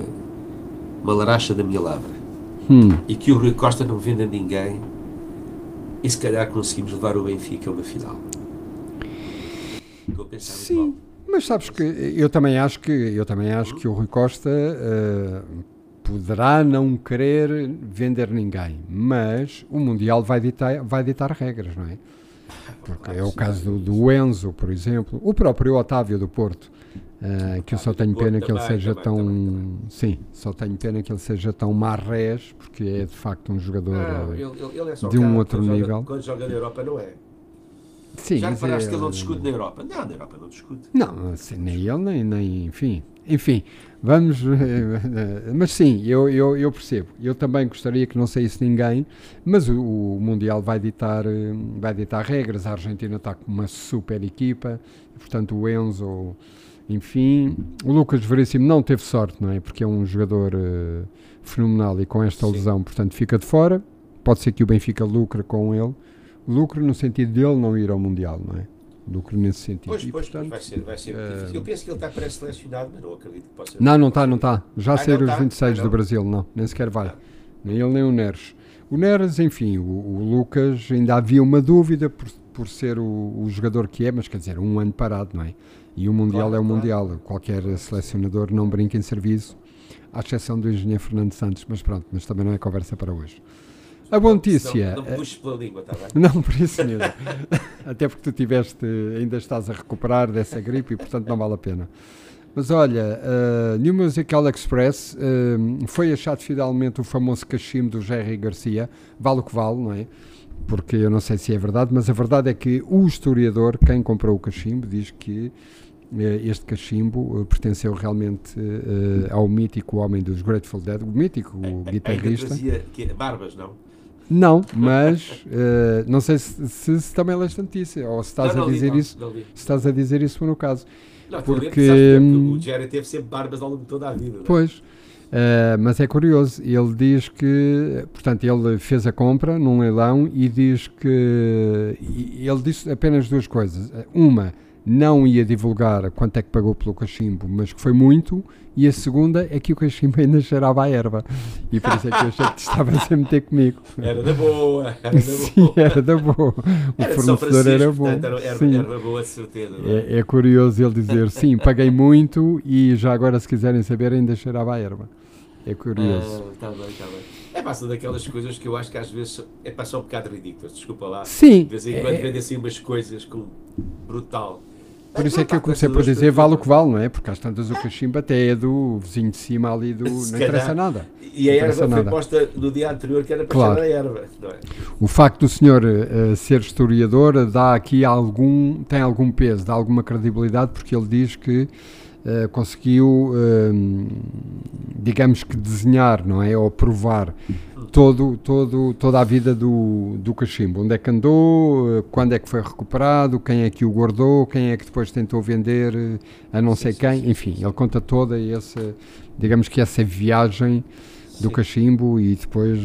uma laracha da minha lavra. Hum. E que o Rui Costa não vende a ninguém e se calhar conseguimos levar o Benfica a uma final. Estou a pensar Sim, mas sabes que eu também acho que eu também acho que o Rui Costa eh, poderá não querer vender ninguém, mas o Mundial vai ditar, vai ditar regras, não é? Porque é o caso do, do Enzo, por exemplo, o próprio Otávio do Porto, eh, que eu só tenho pena que ele seja tão. Sim, só tenho pena que ele seja tão marrés, porque é de facto um jogador. Não, eh, ele, ele- é de um cara, outro joga- nível. quando joga na Europa não é. sim, Já reparaste é- que ele não discute na Europa? Não, na Europa não discute. Não, assim, nem ele, nem, nem enfim. Enfim, vamos. eh, Mas sim, eu, eu, eu percebo. Eu também gostaria que não saísse ninguém, mas o, o Mundial vai ditar, eh, vai ditar regras. A Argentina está com uma super equipa, portanto, o Enzo, enfim. O Lucas Veríssimo não teve sorte, não é? Porque é um jogador eh, fenomenal e com esta Sim. lesão, portanto, fica de fora. Pode ser que o Benfica lucre com ele. Lucre no sentido dele não ir ao Mundial, não é? Lucre nesse sentido. Pois, E, pois, portanto, pois, vai ser, vai ser eh, difícil. Eu penso que ele está pré-selecionado, mas não acredito que possa. Não, não está, não está. Já Ah, saíram os tá? 26 Ah, do. Brasil, não. Nem sequer vai. Ah. Nem ele nem o Neres. O Neres, enfim, o, o Lucas ainda havia uma dúvida por, por ser o, o jogador que é, mas quer dizer, um ano parado, não é? E o Mundial Claro, é o claro. Mundial. Qualquer selecionador não brinca em serviço, à exceção do engenheiro Fernando Santos, mas pronto, mas também não é conversa para hoje. A boa notícia. Não, não eh, puxes pela língua, está bem? não, por isso mesmo. Até porque tu tiveste, ainda estás a recuperar dessa gripe e portanto não vale a pena. Mas olha, uh, New Musical Express uh, foi achado finalmente o famoso cachimbo do Jerry Garcia, vale o que vale, não é? Porque eu não sei se é verdade, mas a verdade é que o historiador, quem comprou o cachimbo, diz que eh, este cachimbo eh, pertenceu realmente eh, ao mítico homem dos Grateful Dead, o mítico o Ainda guitarrista. trazia que, barbas, não? Não, mas eh, não sei se, se, se também leste a notícia ou se estás não, a li, dizer não, isso. Não. Se estás a dizer isso no caso. Não, a ver Porque, o Jerry teve sempre barbas ao longo de toda a vida. é? Pois. eh, mas é curioso, ele diz que, portanto, ele fez a compra num leilão e diz que ele disse apenas duas coisas. Uma, não ia divulgar quanto é que pagou pelo cachimbo, mas que foi muito, e a segunda é que o cachimbo ainda cheirava a erva. E por isso é que eu achei que te estavas a meter comigo. Era da boa, era da Sim, boa. era da boa. O Era São fornecedor era bom. portanto, era, Sim. era boa certeza. é? É, é curioso ele dizer sim, paguei muito e já agora, se quiserem saber, ainda cheirava a erva. É curioso. Está bem, está bem. É passa daquelas coisas que eu acho que às vezes é passar um bocado ridículas, desculpa lá. sim, De vez em quando é- vendem assim umas coisas com brutal. Por isso é que eu comecei por dizer vale o que vale, não é? Porque às tantas o cachimbo até é do vizinho de cima ali do. Se Não calhar. interessa nada. E a erva foi nada. posta no dia anterior que era para Claro. a erva. Não é? O facto do senhor eh, ser historiador dá aqui algum. tem algum peso, dá alguma credibilidade, porque ele diz que eh, conseguiu, eh, digamos que desenhar, não é? Ou provar todo, todo, toda a vida do, do cachimbo. Onde é que andou, eh, quando é que foi recuperado, quem é que o guardou, quem é que depois tentou vender eh, a não sei sim, quem. sim, Enfim, ele conta toda essa, digamos que essa viagem do cachimbo e depois,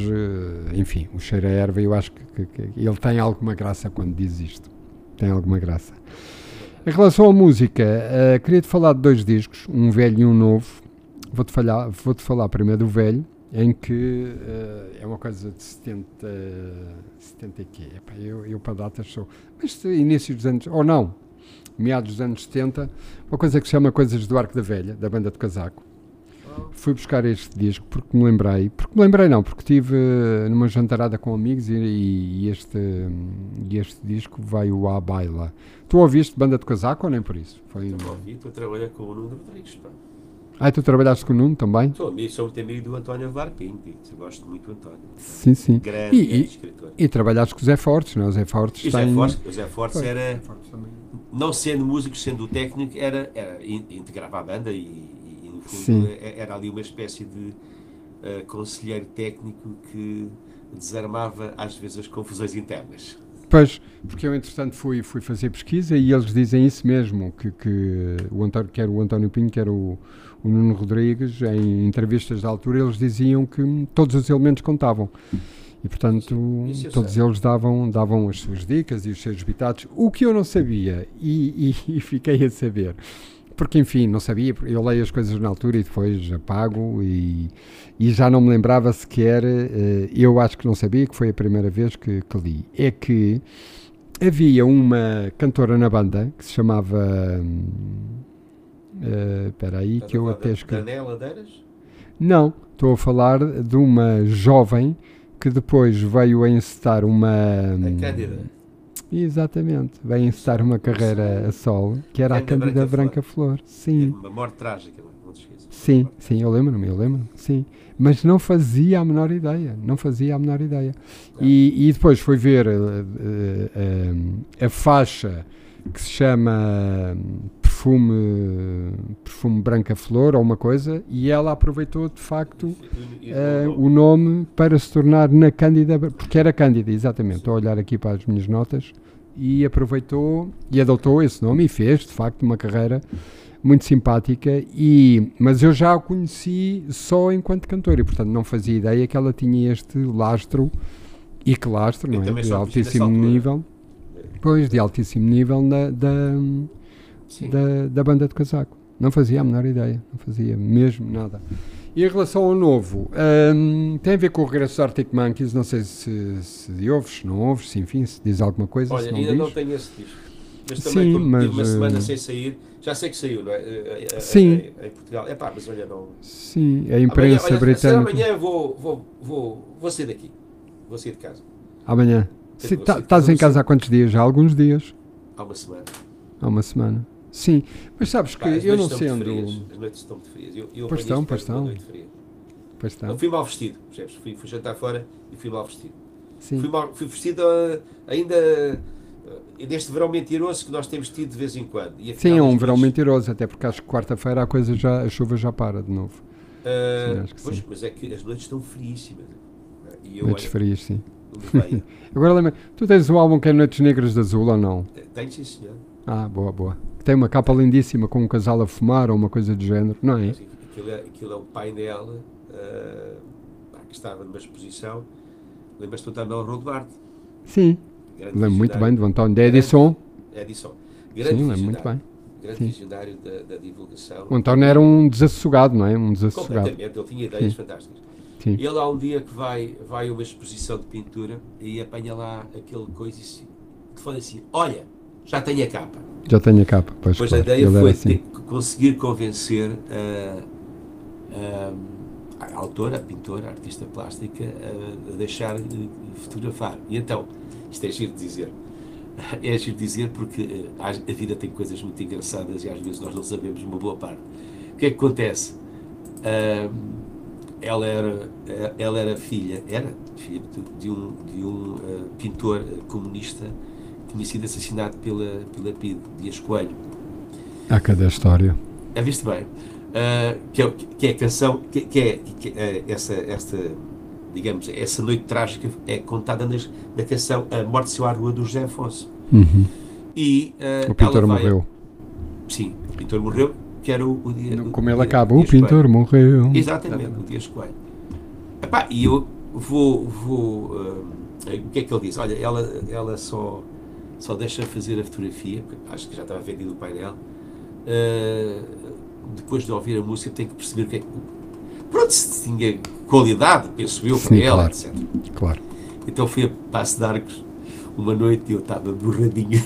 enfim, o cheiro a erva, eu acho que, que- que ele tem alguma graça quando diz isto. Tem alguma graça. Em relação à música, eh, queria-te falar de dois discos, um velho e um novo. Vou-te falar, vou-te falar primeiro do velho, em que eh, é uma coisa de 70, 70 e quê? Epá, eu, eu para datas sou, mas início dos anos, ou não, meados dos anos 70, uma coisa que se chama Coisas do Arco da Velha, da banda de casaco. Fui buscar este disco porque me lembrei, porque me lembrei não, porque estive eh, numa jantarada com amigos e, e este, e este disco veio à baila. Tu ouviste banda de casaco ou nem por isso? Foi... Ouvir, estou a trabalhar com o Nuno Rodrigues. Pá. Ah, tu trabalhaste com o Nuno também? Estou amigo, sou muito amigo do António Var Pinto. e Gosto muito do António. Sim, sim. Grande, E- grande e- escritor. E trabalhaste com o Zé Fortes, não é? O Zé Fortes E o Zé tem... Fortes, o Zé Fortes era, Zé Fortes não sendo músico, sendo técnico, era, era in- integrava a banda e, Sim. eh, era ali uma espécie de eh, conselheiro técnico que desarmava às vezes as confusões internas. Pois, porque eu entretanto fui, fui fazer pesquisa e eles dizem isso mesmo, que, que o António, quer o António Pinho, quer o, o Nuno Rodrigues, em entrevistas da altura, eles diziam que todos os elementos contavam. E portanto, Isso todos sei. eles davam, davam as suas dicas e os seus bitados. O que eu não sabia, e, e- e fiquei a saber, porque enfim, não sabia, eu leio as coisas na altura e depois apago e, e já não me lembrava sequer, uh, eu acho que não sabia, que foi a primeira vez que, que li, é que havia uma cantora na banda que se chamava. Uh, espera aí, que eu até escrevi. Daniela Deiras? Não, estou a falar de uma jovem que depois veio a encetar uma. A Cândida. Exatamente, a encetar uma carreira a solo, que era a Cândida Branca Branca Flor. Sim, Uma morte trágica, não te esqueças. sim, sim, eu lembro-me, eu lembro-me, sim. Mas não fazia a menor ideia, não fazia a menor ideia. E, e depois foi ver eh, eh, eh, a faixa que se chama perfume, perfume Branca Flor ou uma coisa, e ela aproveitou de facto eh, o nome para se tornar na Cândida, porque era Cândida, exatamente. Estou a olhar aqui para as minhas notas e aproveitou e adotou esse nome e fez de facto uma carreira muito simpática. E, mas eu já a conheci só enquanto cantora e, portanto, não fazia ideia que ela tinha este lastro e que lastro, Eu não é? De altíssimo nível. Pois, de altíssimo nível na, da. Da, da banda de casaco. Não fazia a menor ideia, não fazia mesmo nada. E em relação ao novo, hum, tem a ver com o regresso dos Arctic Monkeys, não sei se, se ouves, se não ouves, se enfim, se diz alguma coisa, Olha, não ainda diz. não tenho esse disco. Mas também, Sim, mas, uma semana eh, sem sair, já sei que saiu, não é? Eh, eh, Sim. eh, Em Portugal. É pá, mas olha, não. Sim, a imprensa amanhã, olha, britânica. Amanhã vou, vou, vou, vou sair daqui. Vou sair de casa. Amanhã. Tá- Estás vou em casa há quantos dias? Já há alguns dias. Há uma semana. Há uma semana. Sim, mas sabes que Pá, eu não estão sendo. frias, As noites estão muito frias. Eu, eu Pois estão, pois estão. noite fria. Pois está. Não fui mal vestido, percebes? Fui, fui jantar fora e fui mal vestido. Sim. Fui, mal, fui vestido ah, ainda ah, neste verão mentiroso que nós temos tido de vez em quando. Sim, é um verão mentiroso, até porque acho que quarta-feira a coisa já, a chuva já para de novo. Ah, Sim, pois, sim. mas é que as noites estão friíssimas. E eu, Noites olha, frias, sim. Agora lembra, tu tens um álbum que é Noites Negras de Azul ou não? Tenho sim, senhor. Ah, boa, boa. Tem uma capa lindíssima com um casal a fumar ou uma coisa do género, não é? Aquilo é, aquilo é um painel ah, pá, que estava numa exposição. Lembras-te do António Duarte? Sim, lembro muito bem do António, da Edison. Edison. Sim, Grande lembro muito bem. Grande Sim. visionário da, da divulgação. O António era um desassossegado, não é? Um desassossegado. Completamente, ele tinha ideias Sim. fantásticas. Sim. E ele há um dia que vai, vai a uma exposição de pintura e apanha lá aquele coisa e fala assim: Olha, já tenho a capa. Já tenho a capa. Pois, Pois claro, a ideia foi assim. conseguir convencer a, a, a autora, a pintora, a artista plástica a, a deixar de fotografar. E então, isto é giro de dizer. É giro de dizer porque eh, a vida tem coisas muito engraçadas e às vezes nós não sabemos uma boa parte. O que é que acontece? Ela era, eh, ela era filha, era filha de, um, de um eh, pintor comunista tinha sido assassinado pela, pela PID, Dias Coelho. Há cada história. É visto bem. Ah, que, é, que é a canção, que, que é, que é essa, esta, digamos, essa noite trágica é contada nas, na canção A Morte Se à Rua do José Afonso. Uhum. E ah, O pintor vai- morreu. Sim, o pintor morreu, que era o, o dia. o Como ele dia- acaba, o Coelho. pintor morreu. Exatamente, o Dias Coelho. Epá, e eu vou. vou ah, o que é que ele diz? Olha, ela, ela só, só deixa fazer a fotografia, porque acho que já estava vendido o painel. ah, depois de ouvir a música, tem que perceber o que é que. Pronto, se tinha qualidade, penso eu, para ela, claro. etc. Claro. Então fui a Passo de Arcos uma noite e eu estava borradinho,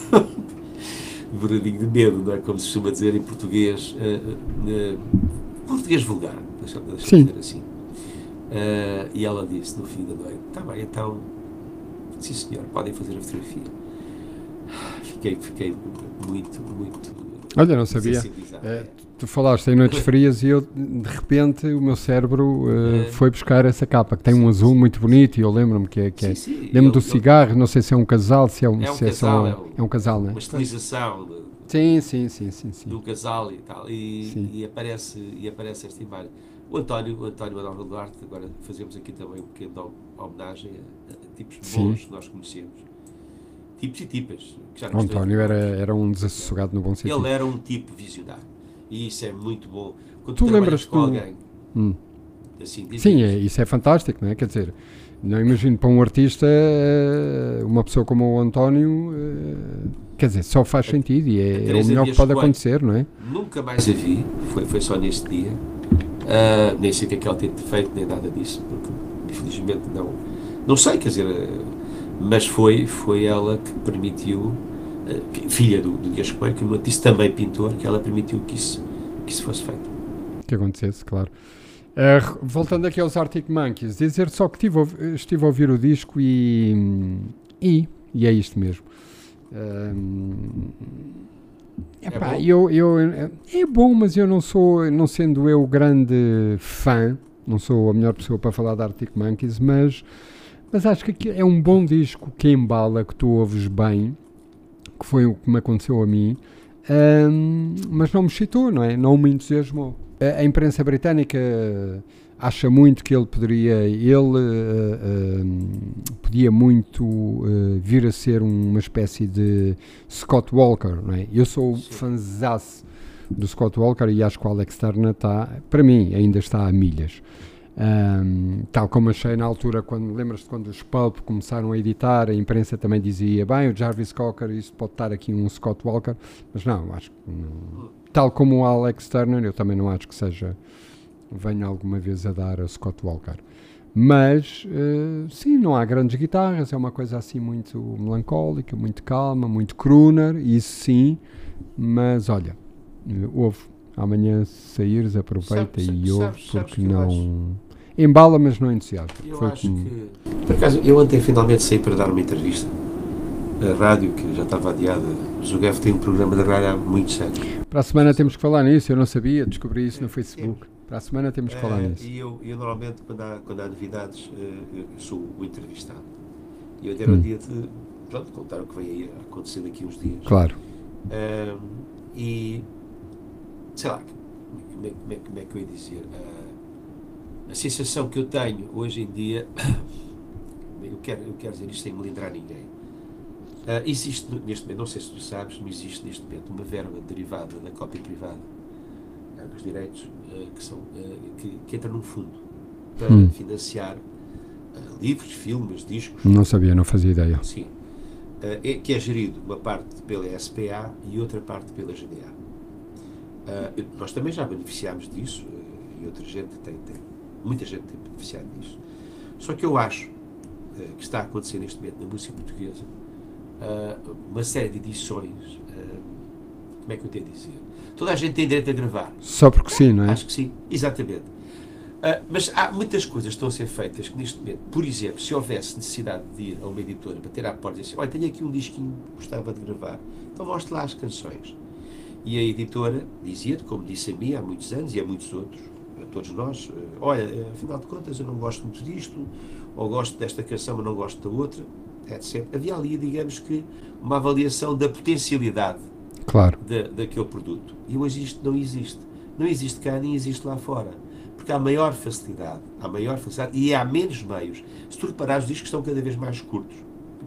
borradinho de medo, não é? Como se costuma dizer em português, eh, eh, português vulgar, deixa, deixa dizer assim. Eh, e ela disse no fim da noite: Está bem, então, sim senhor, podem fazer a fotografia. Fiquei, fiquei muito, muito. Olha, não sabia. Eh, tu falaste em noites frias e eu, de repente, o meu cérebro É. foi buscar essa capa, que tem um Sim, azul sim. muito bonito e eu lembro-me que é. Que é. Sim, sim, Lembro ele- do cigarro, não sei se é um casal, se é um, É um se é só- casal, é um- é um casal, né? Uma estilização Sim, sim, sim, sim, sim. do casal e tal. E, e aparece, e aparece esta imagem. O António, o António Manuel Duarte, agora fazemos aqui também um pequeno hom- homenagem a, a tipos bons que nós conhecemos. Tipos e tipas. António era, era um desassossegado no bom sentido. Ele era um tipo visionário. E isso é muito bom. Quando Tu lembras com alguém, Hum. assim, Sim, isso. é, isso é fantástico, não é? Quer dizer, não imagino para um artista, eh, uma pessoa como o António, eh, quer dizer, só faz sentido e é, é o melhor que pode acontecer, não é? Nunca mais a vi, foi, foi só neste dia. Uh, nem sei o que é que ela tem feito, nem nada disso, porque infelizmente não. Não sei, quer dizer, mas foi, foi ela que permitiu, uh, filha do, do Dias Coelho, que disse também pintor, que ela permitiu que isso, que isso fosse feito. Que acontecesse, claro. Uh, voltando aqui aos Arctic Monkeys, dizer só que tive, estive a ouvir o disco e, e, e é isto mesmo. Uh, epá, é, eu, eu, é bom, mas eu não sou, não sendo eu grande fã, não sou a melhor pessoa para falar de Arctic Monkeys, mas, mas acho que é um bom disco que embala, que tu ouves bem, que foi o que me aconteceu a mim, um, mas não me excitou, não é? Não me entusiasmou a, imprensa britânica acha muito que ele poderia, ele uh, uh, podia muito uh, vir a ser uma espécie de Scott Walker, não é? Eu sou fanzasse do Scott Walker e acho que o Alex Turner está, para mim, ainda está a milhas. Um, tal como achei na altura, quando lembras-te quando os Pulp começaram a editar, a imprensa também dizia: bem, o Jarvis Cocker, isso pode estar aqui um Scott Walker, mas não, acho que não, tal como o Alex Turner, eu também não acho que seja venha alguma vez a dar a Scott Walker. Mas uh, sim, não há grandes guitarras, é uma coisa assim muito melancólica, muito calma, muito crooner, isso sim, mas olha, uh, ouve, amanhã saíres, aproveita sabe, e ouve, porque não. Embala, mas não entusiasma. Eu Foi acho como... que. Por acaso, eu ontem finalmente saí para dar uma entrevista a rádio, que já estava adiada. O Zugef tem um programa de rádio há muito sério. Para a semana temos que falar nisso, eu não sabia, descobri isso no Facebook. Para a semana temos que falar uh, nisso. E eu, eu, normalmente, quando há, quando há novidades, uh, eu sou o entrevistado. E eu era hum. o dia de pronto, contar o que vai acontecer daqui uns dias. Claro. Uh, e sei lá, como é, como é, como é que eu ia dizer? A sensação que eu tenho hoje em dia, eu quero, eu quero dizer isto sem melindrar ninguém Uh, existe neste momento, não sei se tu sabes, não existe neste momento uma verba derivada da cópia privada uh, dos direitos uh, que, são, que, que, entra num fundo para hum. financiar livros, filmes, discos. Não sabia, não fazia ideia. Sim. É, que é gerido uma parte pela SPA e outra parte pela GDA. nós também já beneficiámos disso e outra gente tem, tem, muita gente tem beneficiado disso. Só que eu acho que está a acontecer neste momento na música portuguesa uh, uma série de edições. Uh, como é que eu tenho a dizer? Toda a gente tem direito a gravar. Só porque sim, não é? Acho que sim, exatamente. Uh, mas há muitas coisas que estão a ser feitas que neste momento, por exemplo, se houvesse necessidade de ir a uma editora para ter à porta e dizer olha, tenho aqui um disquinho que gostava de gravar, então mostre lá as canções. E a editora dizia como disse a mim há muitos anos e a muitos outros, todos nós, olha, afinal de contas eu não gosto muito disto, ou gosto desta canção mas não gosto da outra, etc. Havia ali, digamos que, uma avaliação da potencialidade claro. de, daquele produto. E hoje isto não existe. Não existe cá nem existe lá fora. Porque há maior facilidade, há maior facilidade e há menos meios. Se tu reparares, os discos estão cada vez mais curtos.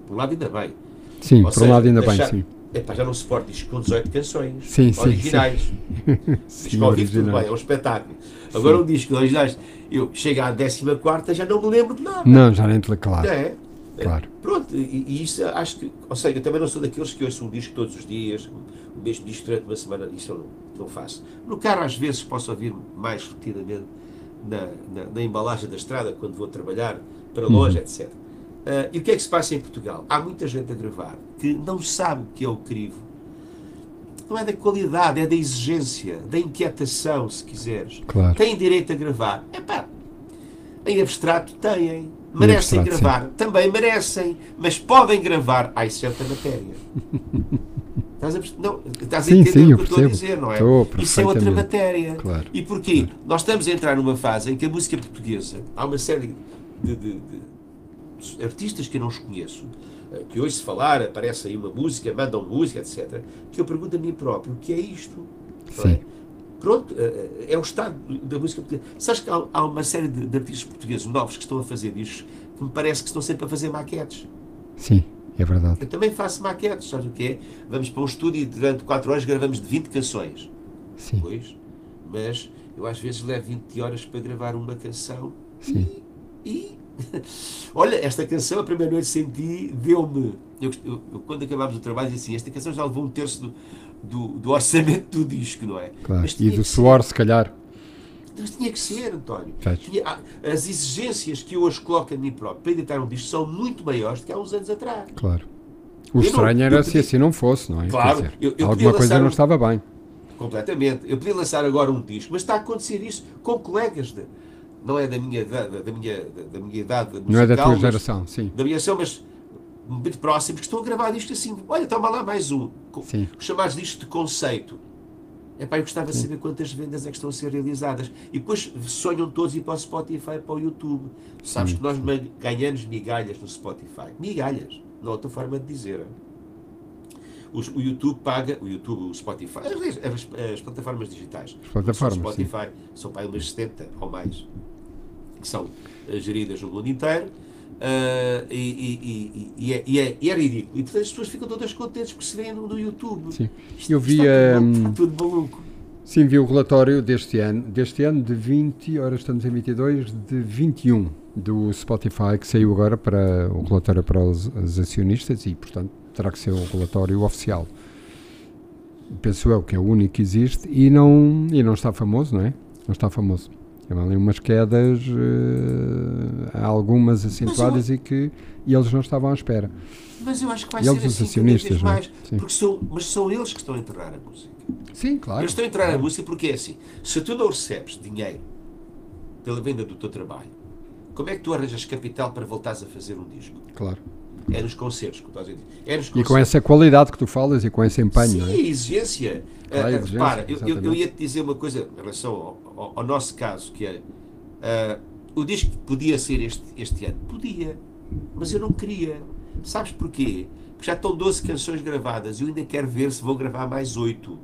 Por um lado, ainda bem. Sim, Ou por um lado, ainda deixar, bem, sim. Epá, já não suporto discos com 18 canções sim, originais. Sim, sim. Disco ao vivo, tudo bem, é um espetáculo. Agora, um disco de originais, eu chego à 14 já não me lembro de nada. Não, já nem te claro. É. Claro. Pronto, e, e, isso acho que, ou seja, eu também não sou daqueles que ouço um disco todos os dias, o mesmo disco durante uma semana, isso eu não, não faço. No carro, às vezes, posso ouvir mais repetidamente na, na, na embalagem da estrada, quando vou trabalhar para loja, uhum. etc. Uh, e o que é que se passa em Portugal? Há muita gente a gravar que não sabe o que é o crivo. Não é da qualidade, é da exigência, da inquietação, se quiseres. Claro. Têm direito a gravar. É pá, em abstrato têm merecem gravar, sim. também merecem, mas podem gravar. Há certa matéria. estás a, não, estás sim, a entender sim, o que eu estou a dizer, não é? Isso é outra matéria. Claro. E porquê? Claro. Nós estamos a entrar numa fase em que a música portuguesa, há uma série de, de, de artistas que eu não os conheço, eh, que hoje se falar, aparece aí uma música, mandam música, etc., que eu pergunto a mim próprio, o que é isto? Sim. É? Pronto, eh, eh, é o estado da música portuguesa. Sabes que há, há uma série de, de, artistas portugueses novos que estão a fazer discos que me parece que estão sempre a fazer maquetes. Sim, é verdade. Eu também faço maquetes, sabes o que é? Vamos para um estúdio e durante 4 horas gravamos de 20 canções. Sim. Pois, mas eu às vezes levo 20 horas para gravar uma canção Sim. E, e Olha, esta canção, a primeira noite senti, deu-me. Eu, eu, quando acabámos o trabalho, disse assim: esta canção já levou um terço do, do, do orçamento do disco, não é? Claro. E do suor, se calhar. Mas tinha que ser, António. Tinha, ah, as exigências que eu hoje coloco a mim próprio para editar um disco são muito maiores do que há uns anos atrás. Claro. O eu estranho não, era se assim não fosse, não é? Claro. Dizer, eu, eu alguma coisa não estava bem. Completamente. Eu podia lançar agora um disco, mas está a acontecer isso com colegas de, não é da minha, da, da minha, da minha idade musical, Não é da tua geração, sim. Da minha geração, mas muito próximos, que estão a gravar isto assim. Olha, toma lá mais um. Sim. Chamados disto de conceito. É pá, eu gostava de saber quantas vendas é que estão a ser realizadas. E depois sonham todos ir para o Spotify, para o YouTube. Sabes sim. que nós ganhamos migalhas no Spotify. Migalhas. Não outra forma de dizer. o YouTube paga, o YouTube, o Spotify, as, as, as plataformas digitais. As plataformas, o Spotify sim. são para umas 70 ou mais que são eh, geridas no mundo inteiro. Uh, e, e, e, é, é, e, é, ridículo. E portanto as pessoas ficam todas contentes porque se vêem no, no YouTube. Sim. Eu vi. Está tudo, está tudo maluco. Sim, vi o relatório deste ano, deste ano de 20, ora estamos em 22, de 21 do Spotify que saiu agora para o relatório para os, os acionistas e, portanto, terá que ser o relatório oficial. Penso eu que é o único que existe e não, e não está famoso, não é? Não está famoso. Tem ali umas quedas, uh, algumas acentuadas eu, e que e eles não estavam à espera. Mas eu acho que vai e ser assim acionistas, é? mais, porque são, mas são eles que estão a enterrar a música. Sim, claro. Eles estão a enterrar claro. a música porque é assim, se tu não recebes dinheiro pela venda do teu trabalho, como é que tu arranjas capital para voltares a fazer um disco? Claro. É nos concertos, que estás a dizer. É nos concertos. E com essa qualidade que tu falas e com esse empenho. Sim, é? a exigência. Ah, exigência repara, eu, eu, eu, ia te dizer uma coisa em relação ao, ao, ao nosso caso, que é uh, o disco podia ser este, este ano. Podia, mas eu não queria. Sabes porquê? Porque já estão 12 canções gravadas e eu ainda quero ver se vou gravar mais 8.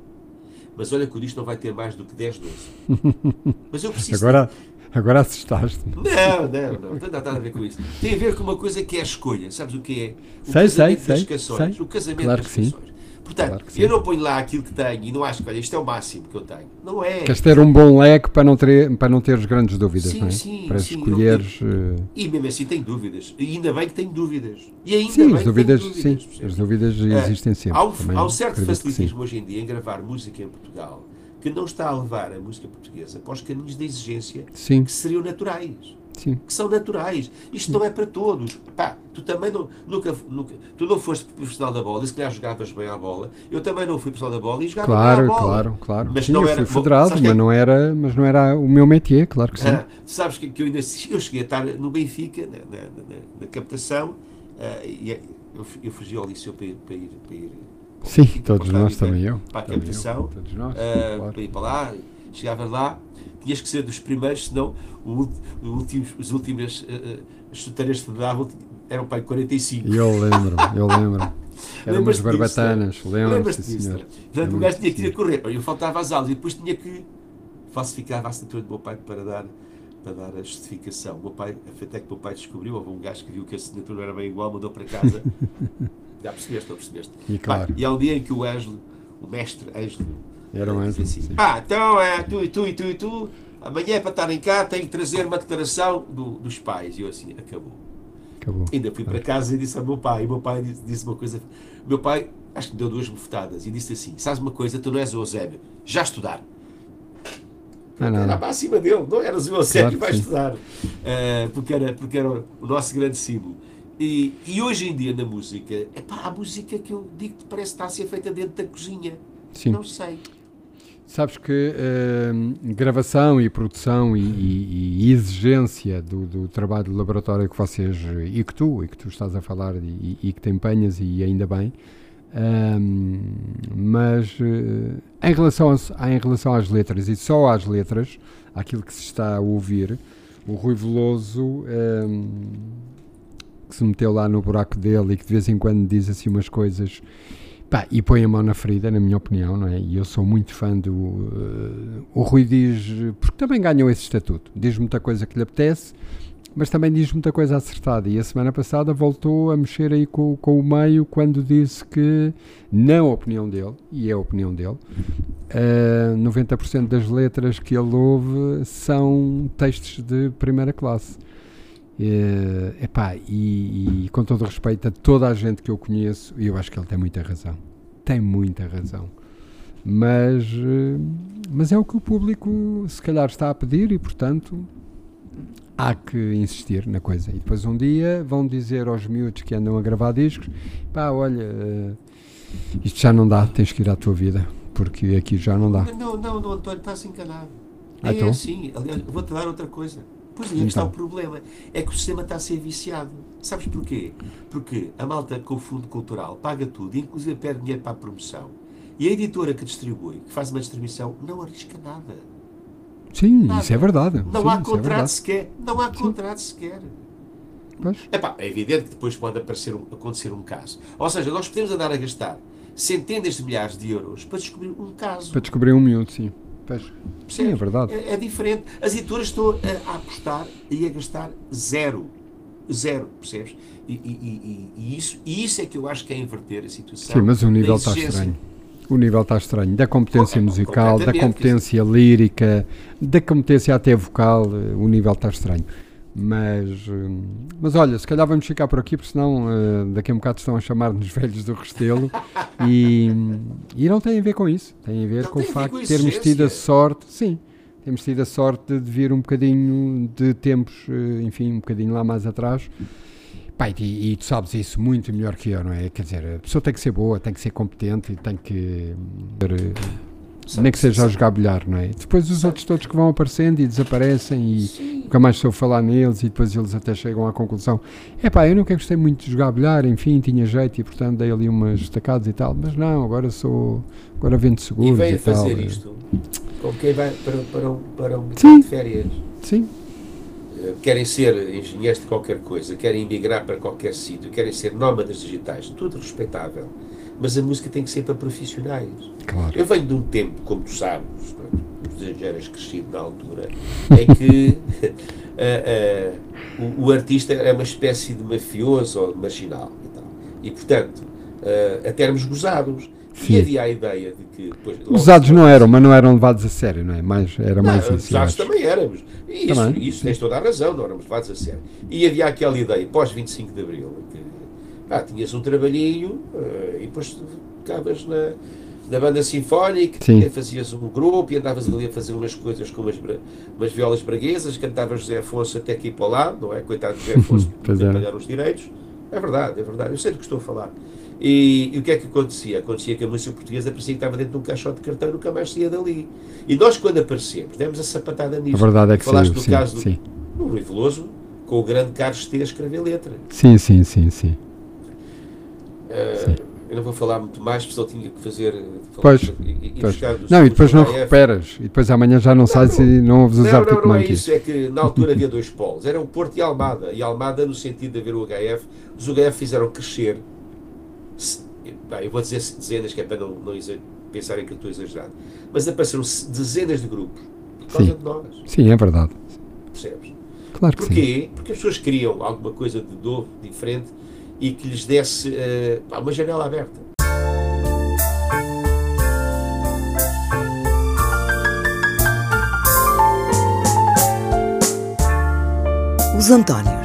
Mas olha que o disco não vai ter mais do que 10, 12. Mas eu preciso. Agora, Agora assustaste-me. Não, não, não, tem nada a ver com isso. Tem a ver com uma coisa que é a escolha. Sabes o que é? O sei, sei, sei, canções. Sei. O casamento claro das canções. Sim. Portanto, claro eu não ponho lá aquilo que tenho e não acho que, olha, isto é o máximo que eu tenho. Não é. Queres ter um bom leque para não, ter, para não teres grandes dúvidas, sim, não é? Sim, para sim. escolheres... Uh... E mesmo assim tenho dúvidas. E ainda bem que tenho dúvidas. E ainda sim, bem as dúvidas, dúvidas, sim, as dúvidas existem sempre. Há um, há um certo facilitismo hoje em dia em gravar música em Portugal que não está a levar a música portuguesa para os caminhos da exigência Sim. que seriam naturais. Sim. Que são naturais. Isto Sim. não é para todos. Pá, tu também não, nunca, nunca, tu não foste profissional da bola, e se calhar jogavas bem à bola. Eu também não fui profissional da bola e jogava claro, bem à bola. Claro, claro, Mas sim, não eu era, fui federado, mas, é, não era, mas não era o meu métier, claro que sim. Ah, sabes que, que, eu ainda eu cheguei a estar no Benfica, na, na, na, na captação, uh, e é, eu, eu fugi ao liceu para ir, para ir, para ir Sim, todos nós, também eu. Para a captação, todos nós, uh, claro. para ir para lá, chegavas lá, tinhas que ser dos primeiros, senão o, o últimos, os últimos uh, chuteiras que te davam eram para 45. Eu lembro, eu lembro. Eram umas barbatanas, lembro-me, senhor. Portanto, o gajo tinha que ir a correr, eu faltava às aulas e depois tinha que falsificar a assinatura do meu pai para dar para dar a justificação. O meu pai, até que o meu pai descobriu, houve um gajo que viu que a assinatura não era bem igual, mandou para casa Já percebeste, não percebeste? E, claro. e há um dia em que o Ângelo, o mestre Ângelo, era um. Assim, pá, então é tu e tu e tu e tu, amanhã é para estarem cá, tenho que trazer uma declaração do, dos pais. E eu assim, acabou. Acabou. Ainda fui para casa e disse ao meu pai, e o meu pai disse, disse uma coisa, meu pai acho que me deu duas bofetadas e disse assim, sabes uma coisa, tu não és o Eusébio, já estudar. Ah, não, era para cima dele, não eras o Eusébio, claro vai estudar. Uh, porque, era, porque era o nosso grande símbolo. E, e, hoje em dia na música, é pá, a música que eu digo que parece estar a ser feita dentro da cozinha. Sim. Não sei. Sabes que uh, gravação e produção e, e, e exigência do, do, trabalho de laboratório que vocês e que tu e que tu estás a falar e, e que te empenhas e ainda bem, um, mas uh, em, relação a, em relação às letras e só às letras, aquilo que se está a ouvir, o Rui Veloso um, que se meteu lá no buraco dele e que de vez em quando diz assim umas coisas pá, e põe a mão na ferida, na minha opinião, não é? E eu sou muito fã do. Uh, o Rui diz, porque também ganhou esse estatuto, diz muita coisa que lhe apetece, mas também diz muita coisa acertada. E a semana passada voltou a mexer aí com, com o meio quando disse que, na opinião dele, e é a opinião dele, uh, 90% das letras que ele ouve são textos de primeira classe. Uh, epá, e, e com todo respeito a toda a gente que eu conheço, eu acho que ele tem muita razão. Tem muita razão. Mas, uh, mas é o que o público se calhar está a pedir e, portanto, há que insistir na coisa. E depois um dia vão dizer aos miúdos que andam a gravar discos: pá, olha, uh, isto já não dá, tens que ir à tua vida, porque aqui já não dá. Não, não, não António, estás enganado. Ah, é então? assim, aliás, vou-te dar outra coisa. Pois aí então. está o problema. É que o sistema está a ser viciado. Sabes porquê? Porque a malta com o fundo cultural paga tudo, inclusive perde dinheiro para a promoção. E a editora que distribui, que faz uma distribuição, não arrisca nada. Sim, nada. isso é verdade. Não Sim, há é contrato é sequer. Não há contrato Sim. sequer. Pois. Epá, é evidente que depois pode aparecer um, acontecer um caso. Ou seja, nós podemos andar a gastar centenas de milhares de euros para descobrir um caso. Para descobrir um miúdo, sim. Sim, é verdade. É, é, diferente. As editoras estão a, a, apostar e a gastar zero. Zero, percebes? E, e, e, e, isso, e isso é que eu acho que é inverter a situação. Sim, mas o nível está estranho. O nível está estranho. Da competência musical, da competência lírica, da competência até vocal, o nível está estranho. Mas, hum, mas olha, se calhar vamos ficar por aqui, porque senão uh, daqui a um bocado estão a chamar-nos velhos do Restelo e, e não tem a ver com isso, tem a ver não com o facto de termos tido a sorte, sim, temos tido a sorte de vir um bocadinho de tempos, uh, enfim, um bocadinho lá mais atrás. Pai, e, e, tu sabes isso muito melhor que eu, não é? Quer dizer, a pessoa tem que ser boa, tem que ser competente, tem que. Nem que seja a jogar bilhar, não é? Depois os outros todos que vão aparecendo e desaparecem e Sim. nunca mais sou falar neles e depois eles até chegam à conclusão é pá, eu nunca gostei muito de jogar bilhar, enfim, tinha jeito e portanto dei ali umas estacadas e tal, mas não, agora sou, agora vendo seguros e, vem e fazer tal, isto com quem vai para, para, para um Sim. de férias. Sim. Eh, querem ser engenheiros de qualquer coisa, querem emigrar para qualquer sítio, querem ser nómadas digitais, tudo respeitável mas a música tem que ser para profissionais. Claro. Eu venho de um tempo, como tu sabes, é? já eras crescido na altura, em que uh, uh, o, o, artista é uma espécie de mafioso ou de marginal e tal. E, portanto, uh, até éramos gozados. Sim. E havia a ideia de que. Depois, Gozados não eram, mas não eram levados a sério, não é? Mais, era não, mais. Gozados também éramos. E isso, também? isso tens toda a razão, não éramos levados a sério. E havia aquela ideia, pós 25 de Abril, que ah, tinhas um trabalhinho uh, e depois ficavas na, na banda sinfónica, Sim. fazias um grupo e andavas ali a fazer umas coisas com umas, umas violas braguesas, cantavas José Afonso até aqui para lá, não é? Coitado de José Afonso, para pagar os direitos. É verdade, é verdade, eu sei do que estou a falar. E, e, o que é que acontecia? Acontecia que a música portuguesa parecia que estava dentro de um caixote de cartão e nunca mais saía dali. E nós, quando aparecemos, demos a sapatada nisso. A verdade é que Falaste sim, do caso sim. do, do Rui Veloso, com o grande Carlos T a escrever letra. Sim, sim, sim, sim. Uh, eu não vou falar muito mais, porque só tinha que fazer. Pois, e, e pois. Não, e depois não recuperas, e depois amanhã já não, não sais e não ouves usar Não, não, não é isso, é que na altura havia dois polos, era o Porto e Almada, e Almada no sentido de haver o HF, os HF fizeram crescer, bem, eu vou dizer dezenas, que é para não, não pensarem que eu estou exagerado, mas apareceram dezenas de grupos, por causa sim. de nós. Sim, é verdade. Percebes? Claro que Porquê? sim. Porque as pessoas queriam alguma coisa de novo, diferente, e que lhes desse uh, uma janela aberta. Os Antónios.